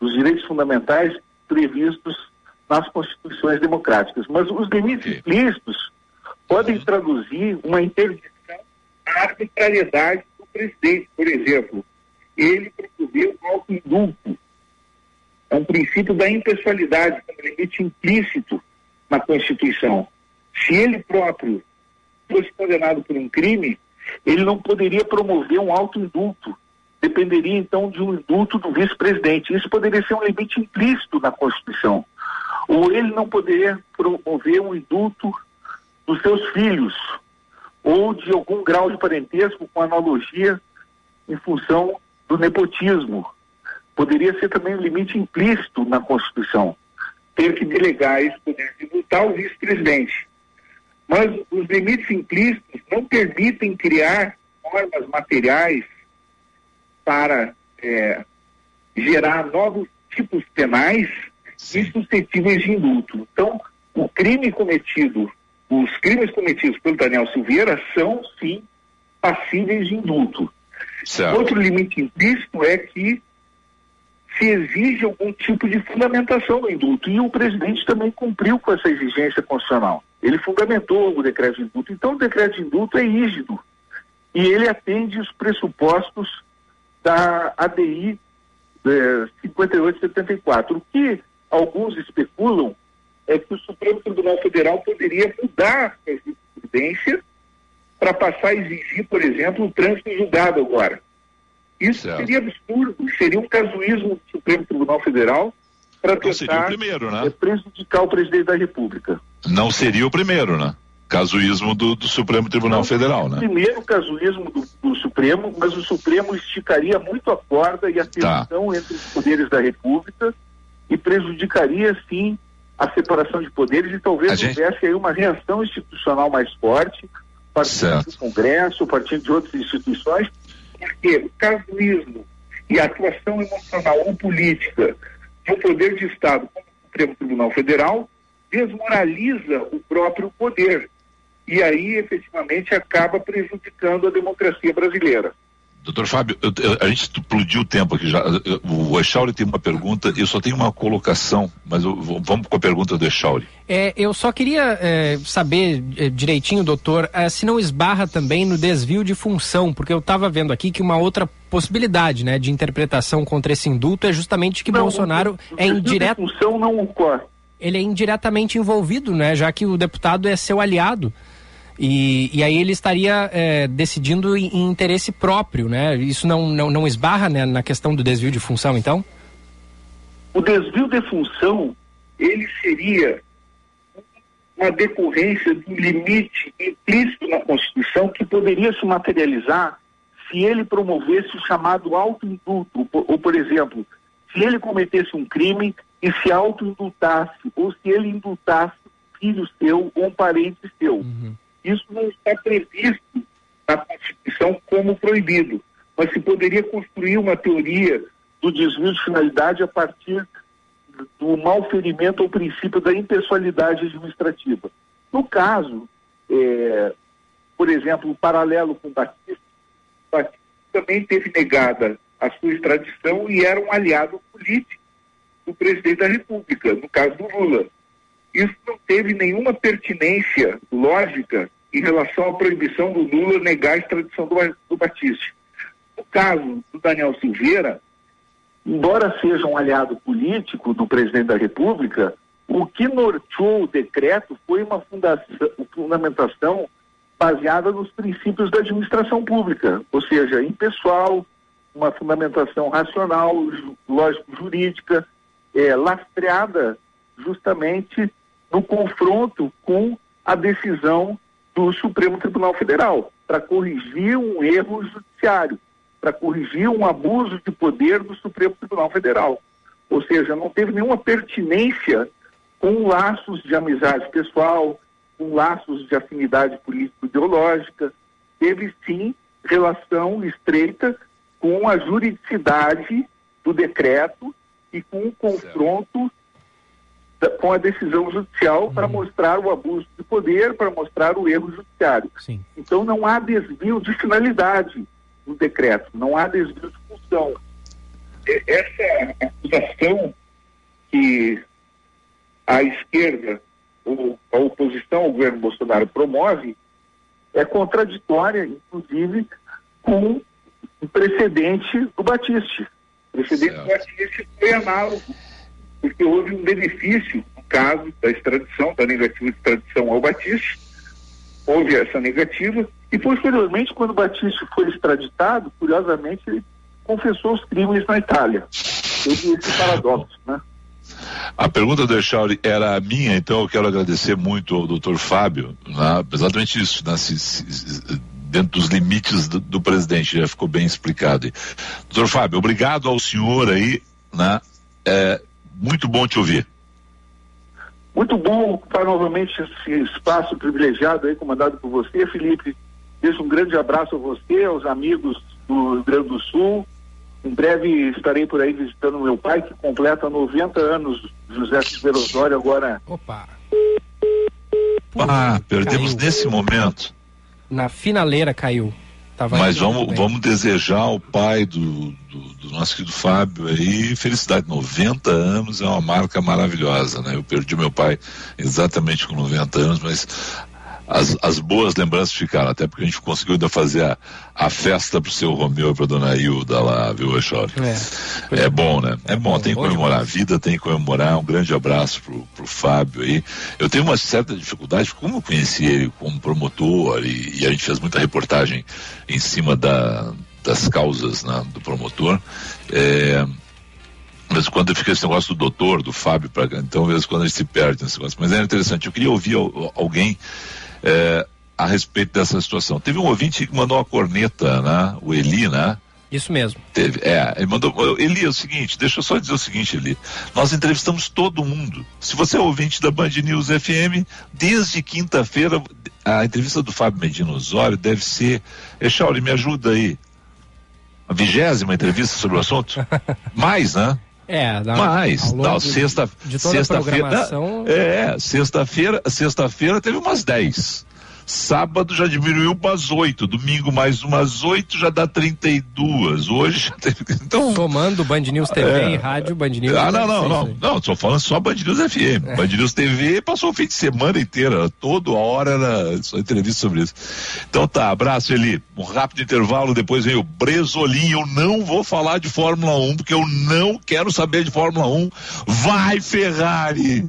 dos direitos fundamentais previstos nas constituições democráticas. Mas os limites implícitos podem traduzir uma interdição à arbitrariedade do presidente. Por exemplo, ele promoveu o auto-indulto. É um princípio da impessoalidade, como limite implícito na Constituição. Se ele próprio fosse condenado por um crime, ele não poderia promover um auto-indulto. Dependeria, então, de um indulto do vice-presidente. Isso poderia ser um limite implícito na Constituição. Ou ele não poderia promover um indulto dos seus filhos, ou de algum grau de parentesco com analogia em função do nepotismo. Poderia ser também um limite implícito na Constituição. Ter que delegar esse poder de indultar ao vice-presidente. Mas os limites implícitos não permitem criar normas materiais para é, gerar novos tipos penais e suscetíveis de indulto. Então, o crime cometido, os crimes cometidos pelo Daniel Silveira são, sim, passíveis de indulto. Certo. Outro limite implícito é que se exige algum tipo de fundamentação no indulto. E o presidente também cumpriu com essa exigência constitucional. Ele fundamentou o decreto de indulto. Então, o decreto de indulto é rígido. E ele atende os pressupostos da ADI é, 5874. O que alguns especulam é que o Supremo Tribunal Federal poderia mudar a jurisprudência para passar a exigir, por exemplo, o trânsito julgado agora. Isso certo. seria absurdo, seria um casuísmo do Supremo Tribunal Federal para tentar primeiro, né? prejudicar o presidente da República. Não seria o primeiro, né? Casuísmo do, do Supremo Tribunal Não, Federal, né? Primeiro casuísmo do, do, Supremo, mas o Supremo esticaria muito a corda e a tá. tensão tá. entre os poderes da República e prejudicaria, sim, a separação de poderes e talvez a houvesse gente... aí uma reação institucional mais forte, partindo do Congresso, partindo de outras instituições, porque o casuísmo e a atuação emocional ou política do poder de Estado, como o Supremo Tribunal Federal, desmoraliza o próprio poder. E aí, efetivamente, acaba prejudicando a democracia brasileira. Doutor Fábio, eu, eu, a gente explodiu o tempo aqui já. O Echauri tem uma pergunta, eu só tenho uma colocação, mas eu, vamos com a pergunta do Echauri. É, eu só queria é, saber é, direitinho, doutor, é, se não esbarra também no desvio de função, porque eu estava vendo aqui que uma outra possibilidade né, de interpretação contra esse indulto é justamente que não, Bolsonaro o, o é indireto. função não ocorre. Ele é indiretamente envolvido, né, já que o deputado é seu aliado. E, e aí ele estaria é, decidindo em, em, interesse próprio, né? Isso não, não, não esbarra né, na questão do desvio de função, então? O desvio de função, ele seria uma decorrência do limite implícito na Constituição que poderia se materializar se ele promovesse o chamado autoindulto, ou, ou, por exemplo, se ele cometesse um crime e se autoindultasse, ou se ele indultasse um filho seu ou um parente seu. Uhum. Isso não está previsto na Constituição como proibido, mas se poderia construir uma teoria do desvio de finalidade a partir do malferimento ao princípio da impessoalidade administrativa. No caso, é, por exemplo, o paralelo com o Batista, Batista também teve negada a sua extradição e era um aliado político do presidente da República, no caso do Lula. Isso não teve nenhuma pertinência lógica em relação à proibição do Lula negar a extradição do, do Batiste. No caso do Daniel Silveira, embora seja um aliado político do presidente da República, o que norteou o decreto foi uma fundamentação baseada nos princípios da administração pública, ou seja, impessoal, uma fundamentação racional, lógico-jurídica, é, lastreada justamente no confronto com a decisão do Supremo Tribunal Federal para corrigir um erro judiciário, para corrigir um abuso de poder do Supremo Tribunal Federal. Ou seja, não teve nenhuma pertinência com laços de amizade pessoal, com laços de afinidade político-ideológica, teve sim relação estreita com a juridicidade do decreto e com o confronto com a decisão judicial uhum. para mostrar o abuso de poder, para mostrar o erro judiciário. Sim. Então não há desvio de finalidade no decreto, não há desvio de função. Essa acusação que a esquerda, ou a oposição ao governo Bolsonaro promove, é contraditória, inclusive, com o precedente do Batiste. O precedente certo. do Batiste foi análogo porque houve um benefício no caso da extradição, da negativa de extradição ao Batiste, houve essa negativa, e posteriormente, quando o Batiste foi extraditado, curiosamente, ele confessou os crimes na Itália. Teve esse paradoxo, né? A pergunta do Echauri era a minha, então eu quero agradecer muito ao doutor Fábio, né? exatamente isso, né? se, se, dentro dos limites do, do, presidente, já ficou bem explicado. Doutor Fábio, obrigado ao senhor aí, né? É, muito bom te ouvir. Muito bom ocupar novamente esse espaço privilegiado aí, comandado por você, Felipe. Deixo um grande abraço a você, aos amigos do Rio Grande do Sul. Em breve estarei por aí visitando meu pai, que completa 90 anos, José Silveira Osório, agora. Opa! ah, perdemos caiu. nesse momento. Na finaleira caiu. Tava Mas vamos, vamos desejar ao pai do, do, do, nosso querido Fábio aí felicidade. 90 anos é uma marca maravilhosa, né? Eu perdi meu pai exatamente com 90 anos, mas as, as boas lembranças ficaram, até porque a gente conseguiu ainda fazer a, a festa pro seu Romeu e pra dona Hilda lá, viu, Echori? É, é bom, né? É bom, tem que comemorar a vida, tem que comemorar. Um grande abraço pro, pro Fábio aí. Eu tenho uma certa dificuldade, como eu conheci ele como promotor e, e a gente fez muita reportagem em cima da, das causas né, do promotor. É, mas quando fica esse negócio do doutor, do Fábio, pra, então, às vezes quando a gente se perde nesse negócio. Mas é interessante, eu queria ouvir alguém é, a respeito dessa situação. Teve um ouvinte que mandou uma corneta, né? O Eli, né? Isso mesmo. Teve, é, ele mandou. Eli, é o seguinte, deixa eu só dizer o seguinte, Eli. Nós entrevistamos todo mundo. Se você é ouvinte da Band News FM, desde quinta-feira, a entrevista do Fábio Medina Osório deve ser. Echauri, me ajuda aí. A vigésima entrevista sobre o assunto? Mais, né? É, dá, mais. Dá, sexta, de toda sexta-feira. É, sexta-feira, sexta-feira teve umas 10. Sábado já diminuiu umas oito, domingo mais umas oito já dá 32. Hoje já teve. Então, Tomando Band News TV É. e rádio Band News. ah, não, não, não. Não, tô falando só Band News FM. Band News TV passou o fim de semana inteira, toda hora era só entrevista sobre isso. Então tá, abraço, Eli. Um rápido intervalo, depois vem o Bresolim. Eu não vou falar de Fórmula 1, porque eu não quero saber de Fórmula 1. Vai, Ferrari!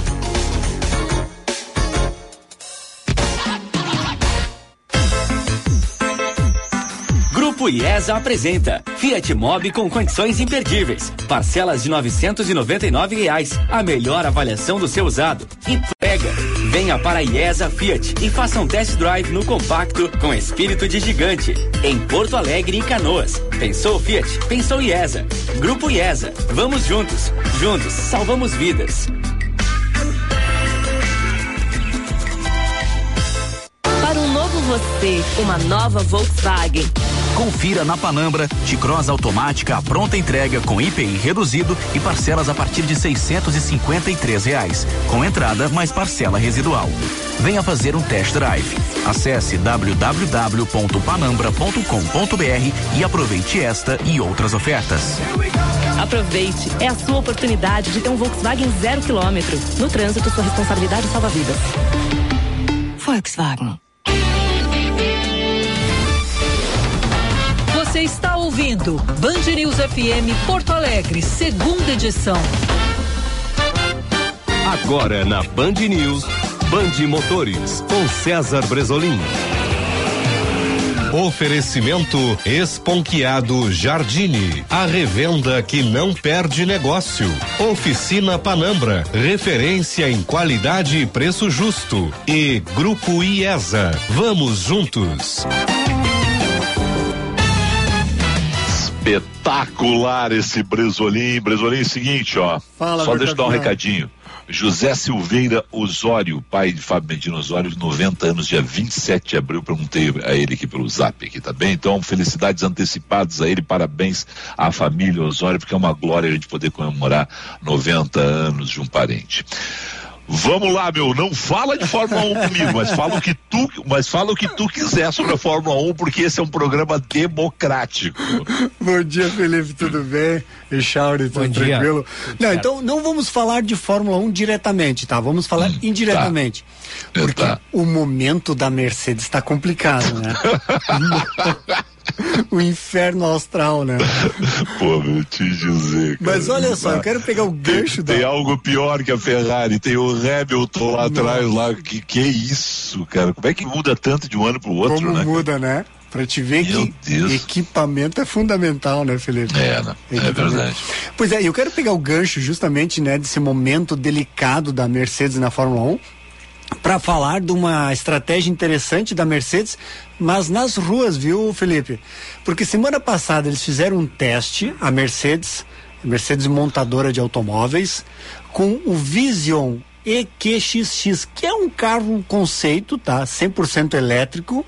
IESA apresenta Fiat Mobi com condições imperdíveis. Parcelas de 999 reais. A melhor avaliação do seu usado. E pega. Venha para a IESA Fiat e faça um test drive no compacto com espírito de gigante. Em Porto Alegre e Canoas. Pensou Fiat? Pensou IESA. Grupo IESA. Vamos juntos. Juntos salvamos vidas. Você, uma nova Volkswagen. Confira na Panambra, T-Cross automática à pronta entrega com IPI reduzido e parcelas a partir de 653 reais, com entrada mais parcela residual. Venha fazer um test drive. Acesse www.panambra.com.br e aproveite esta e outras ofertas. Aproveite, é a sua oportunidade de ter um Volkswagen zero quilômetro. No trânsito, sua responsabilidade salva vidas. Volkswagen. Está ouvindo Band News FM Porto Alegre, segunda edição. Agora na Band News, Band Motores, com César Bresolim. Oferecimento Esponquiado Jardine, a revenda que não perde negócio. Oficina Panambra, referência em qualidade e preço justo. E Grupo IESA, vamos juntos. Espetacular esse Bresolim. Bresolim é o seguinte, ó. Fala, Só deixa eu dar um recadinho. José Silveira Osório, pai de Fábio Medina Osório, de 90 anos, dia 27 de abril. Perguntei a ele aqui pelo zap, aqui, tá bem? Então, felicidades antecipadas a ele, parabéns à família Osório, porque é uma glória a gente poder comemorar 90 anos de um parente. Vamos lá, meu, não fala de Fórmula 1 comigo, mas fala o que tu, mas fala o que tu quiser sobre a Fórmula 1, porque esse é um programa democrático. Bom dia, Felipe, tudo bem? Echauri, tudo Bom dia. tranquilo? Tudo não, então não vamos falar de Fórmula 1 diretamente, tá? Vamos falar indiretamente. Porque o momento da Mercedes está complicado, né? o inferno austral, né? Pô, meu, te dizer. cara. Mas olha só, eu quero pegar o gancho da. Tem algo pior que a Ferrari, tem o Hamilton lá atrás, lá, que, que é isso, cara? Como é que muda tanto de um ano pro outro, Como né? muda, né? Pra te ver Meu que Deus. equipamento é fundamental, né, Felipe? É, né? É verdade. Pois é, eu quero pegar o gancho justamente, né, desse momento delicado da Mercedes na Fórmula 1 para falar de uma estratégia interessante da Mercedes, mas nas ruas, viu, Felipe? Porque semana passada eles fizeram um teste, a Mercedes, a Mercedes montadora de automóveis, com o Vision EQXX, que é um carro conceito, tá? 100% elétrico.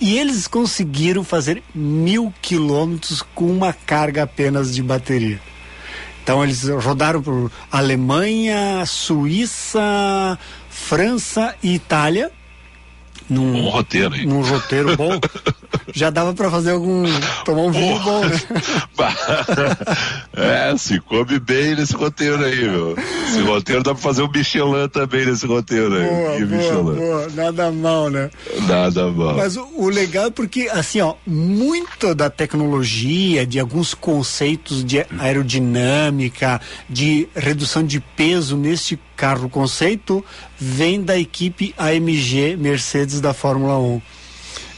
E eles conseguiram fazer mil quilômetros com uma carga apenas de bateria. Então eles rodaram por Alemanha, Suíça, França e Itália. Num, Um roteiro aí. Num roteiro bom. Já dava para fazer algum. tomar um vinho bom, né? é, se come bem nesse roteiro aí, meu. Esse roteiro dá pra fazer um Michelin também nesse roteiro aí. Boa, boa, Michelin. boa. Nada mal, né? Nada mal. Mas o, o legal é porque, assim, ó, muito da tecnologia, de alguns conceitos de aerodinâmica, de redução de peso neste carro conceito, vem da equipe AMG Mercedes da Fórmula 1.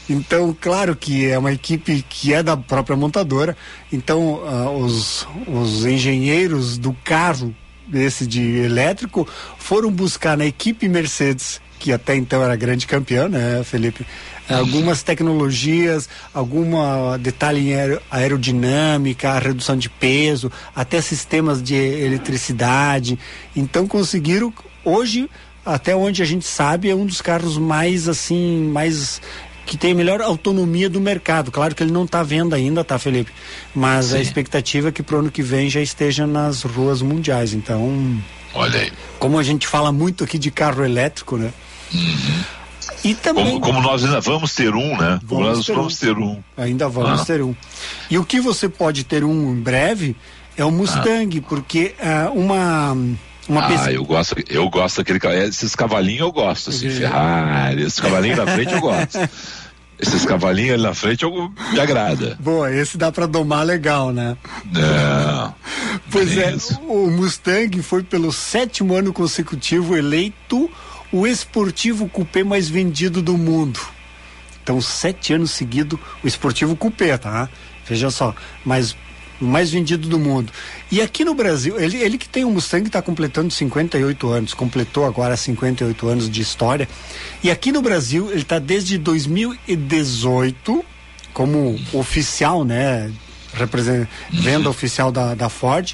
Então, claro que é uma equipe que é da própria montadora. Então, ah, os, os engenheiros do carro, esse de elétrico, foram buscar na equipe Mercedes, que até então era grande campeão, né, Felipe? Algumas tecnologias, alguma detalhe em aer aerodinâmica, redução de peso, até sistemas de eletricidade. Então conseguiram hoje até onde a gente sabe é um dos carros mais assim mais que tem a melhor autonomia do mercado. Claro que ele não está vendo ainda, tá, Felipe? Mas Sim. a expectativa é que pro ano que vem já esteja nas ruas mundiais. Então, olha aí. Como a gente fala muito aqui de carro elétrico, né? Uhum. E também. Como, como, nós ainda vamos ter um, né? Vamos nós ter vamos um. ter um. Ainda vamos ah. ter um. E o que você pode ter um em breve é o Mustang, ah. porque uh, uma uma ah, eu gosto, eu gosto daquele esses cavalinhos eu gosto, assim, Ferrari, esses cavalinhos na frente eu gosto. Esses cavalinhos ali na frente eu, me agrada. Boa, esse dá para domar legal, né? Não. pois é, o Mustang foi pelo sétimo ano consecutivo eleito o esportivo coupé mais vendido do mundo. Então, sete anos seguidos, o esportivo coupé, tá? Veja só, mas o mais vendido do mundo. E aqui no Brasil, ele, ele que tem um Mustang está completando 58 anos, completou agora 58 anos de história. E aqui no Brasil, ele está desde 2018 como oficial, né? Represent, venda oficial da, da Ford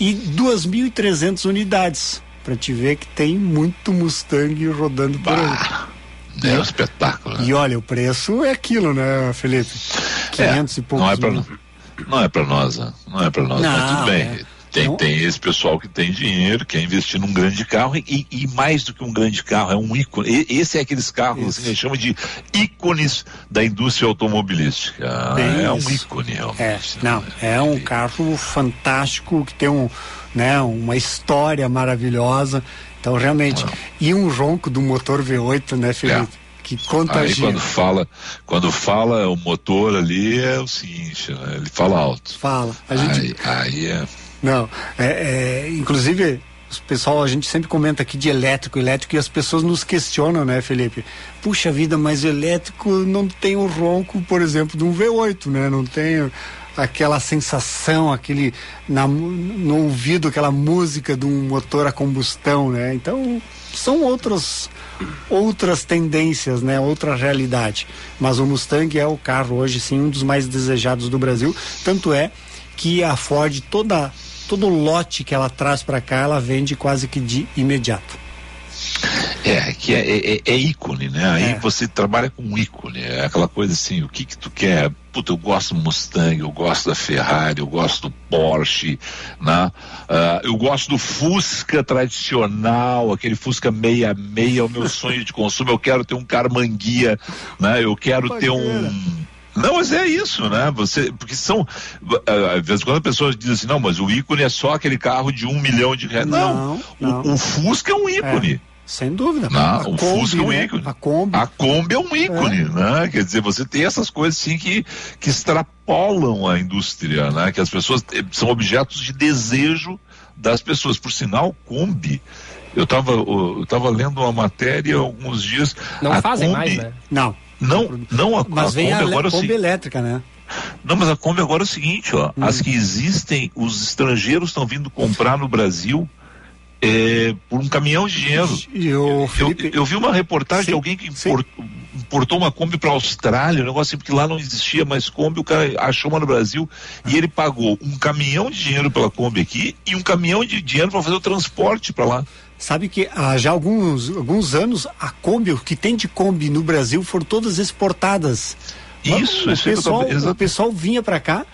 e 2.300 unidades para te ver que tem muito Mustang rodando por bah, aí. É um espetáculo. Né? E olha, o preço é aquilo, né, Felipe? 500 é, e poucos. Não é pra, não é para nós, né? não é para nós, não, mas tudo bem. É. Tem, tem esse pessoal que tem dinheiro, quer investir num grande carro e, e mais do que um grande carro, é um ícone. E, esse é aqueles carros assim, que a gente chama de ícones da indústria automobilística. Ah, é um ícone, realmente. É, não, é um carro fantástico que tem um, né, uma história maravilhosa. Então, realmente, e um ronco do motor V8, né, Felipe? É que contagia. Aí quando fala, quando fala o motor ali é o seguinte, né? ele fala alto. Fala. A gente... aí, aí é. Não, é, é, inclusive pessoal, a gente sempre comenta aqui de elétrico, elétrico, e as pessoas nos questionam, né, Felipe? Puxa vida, mas o elétrico não tem o ronco, por exemplo, de um V8, né? Não tem aquela sensação, aquele na, no ouvido, aquela música de um motor a combustão, né? Então, são outros outras tendências, né? Outra realidade. Mas o Mustang é o carro hoje sim um dos mais desejados do Brasil, tanto é que a Ford toda todo lote que ela traz para cá, ela vende quase que de imediato. É, que é, é, é ícone, né? Aí é. você trabalha com ícone, é aquela coisa assim, o que que tu quer? Puta, eu gosto do Mustang, eu gosto da Ferrari, eu gosto do Porsche, né? Uh, eu gosto do Fusca tradicional, aquele Fusca 66, é o meu sonho de consumo, eu quero ter um Carmanguia, né? Eu quero ter um não, mas é isso, né? Você, porque são, às vezes quando a pessoa diz assim, não, mas o ícone é só aquele carro de um milhão de reais. Não, não, não. O, o, Fusca é um ícone. É. Sem dúvida. Não, o Kombi, Fusca é um né? ícone. A Kombi. A Kombi é um ícone, é. né? Quer dizer, você tem essas coisas assim que, que extrapolam a indústria, né? Que as pessoas são objetos de desejo das pessoas. Por sinal, Kombi. Eu estava eu tava lendo uma matéria alguns dias. Não fazem Kombi, mais, né? Não. Não, não a, mas a vem Kombi a agora é Kombi elétrica, né? Não, mas a Kombi agora é o seguinte, ó, hum. as que existem, os estrangeiros estão vindo comprar no Brasil é, por um caminhão de dinheiro. Eu, Felipe... eu, eu, vi uma reportagem sim, de alguém que importou, importou uma Kombi para a Austrália, um negócio assim, porque lá não existia mais Kombi, o cara achou uma no Brasil e ele pagou um caminhão de dinheiro pela Kombi aqui e um caminhão de dinheiro para fazer o transporte para lá. Sabe que há já alguns, alguns anos a Kombi, o que tem de Kombi no Brasil foram todas exportadas. Isso, o, pessoal, o pessoal vinha para cá,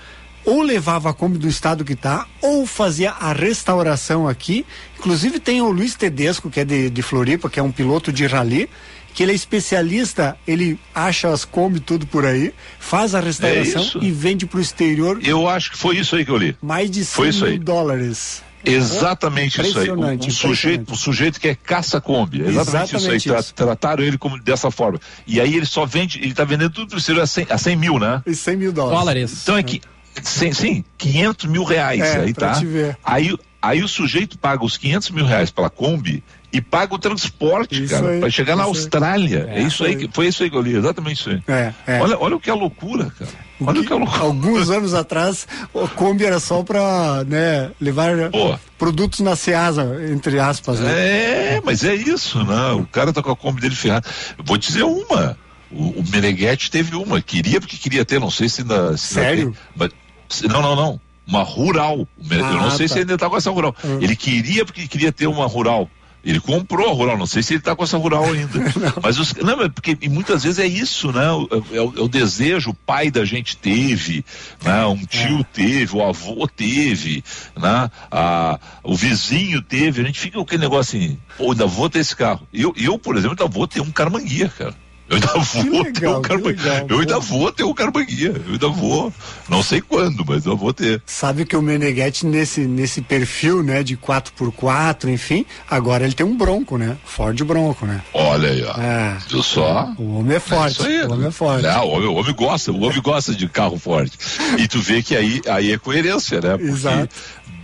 ou levava a Kombi do estado que está, ou fazia a restauração aqui. Inclusive tem o Luiz Tedesco, que é de, de Floripa, que é um piloto de rally, que ele é especialista, ele acha as Kombi tudo por aí, faz a restauração é e vende para o exterior. Eu acho que foi isso aí que eu li. Mais de 100 mil dólares. Exatamente isso aí. Um, um sujeito, um sujeito que é caça-kombi. Exatamente, exatamente, isso aí. Isso. Trataram ele como dessa forma. E aí ele só vende, ele está vendendo tudo por a 100, a 100 mil, né? E 100 mil dólares. dólares. Então é que. Sim, sim 500 mil reais. É, aí tá. Te ver. Aí, aí o sujeito paga os 500 mil reais pela Kombi e paga o transporte, Isso cara, para chegar na. Austrália. É, É, isso aí, que, foi isso aí que eu li, exatamente isso aí. É, é. Olha, olha o que é loucura, cara. Olha o que é loucura. Alguns anos atrás, o Kombi era só pra, né, levar Pô. produtos na Ceasa, entre aspas, né? É, mas é isso, né? O cara tá com a Kombi dele ferrada. Vou dizer uma. O, o Meneghetti teve uma, queria porque queria ter, não sei se ainda. se ainda Sério? tem, mas- não, não, não. Uma rural. Mene- eu não Ah, sei tá. se ainda tá com essa rural. Ele queria porque queria ter uma rural. Ele comprou a rural, não sei se ele tá com essa rural ainda. Mas os, não, mas porque e muitas vezes é isso, né? O- É, o, é o desejo, o pai da gente teve, né? Um tio teve, o avô teve, né? A, o vizinho teve. A gente fica com aquele negócio assim, pô, ainda vou ter esse carro. Eu, eu por exemplo, ainda vou ter um carmanguia, cara. Eu ainda vou ter legal, um que carmanguia. legal, Eu ainda vou ter um carmanguia. Eu ainda vou. Não sei quando, mas eu vou ter. Sabe que o Meneghetti nesse, nesse perfil, né, de 4x4, enfim, agora ele tem um Bronco, né? Ford Bronco, né? Olha aí, ó. É. Viu só? O homem é forte, isso aí, o homem é forte. Não, o homem, o homem gosta, o homem gosta de carro forte. E tu vê que aí, aí é coerência, né? Porque Exato.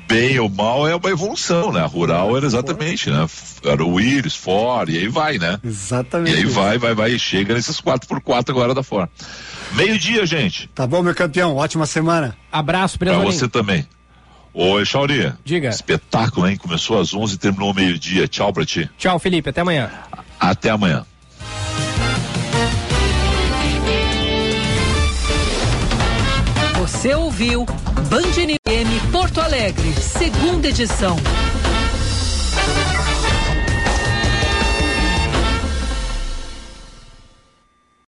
Bem ou mal é uma evolução, né? A rural era exatamente, né? Era o Willis, Ford, e aí vai, né? Exatamente. E aí vai, vai, vai, e chega nesses 4x4 agora da Ford. Meio-dia, gente. Tá bom, meu campeão, ótima semana. Abraço, Pra você também. Oi, Chauri. Diga. Espetáculo, hein? Começou às 11 e terminou ao meio-dia. Tchau pra ti. Tchau, Felipe. Até amanhã. Até amanhã. Você ouviu Band FM Porto Alegre, segunda edição.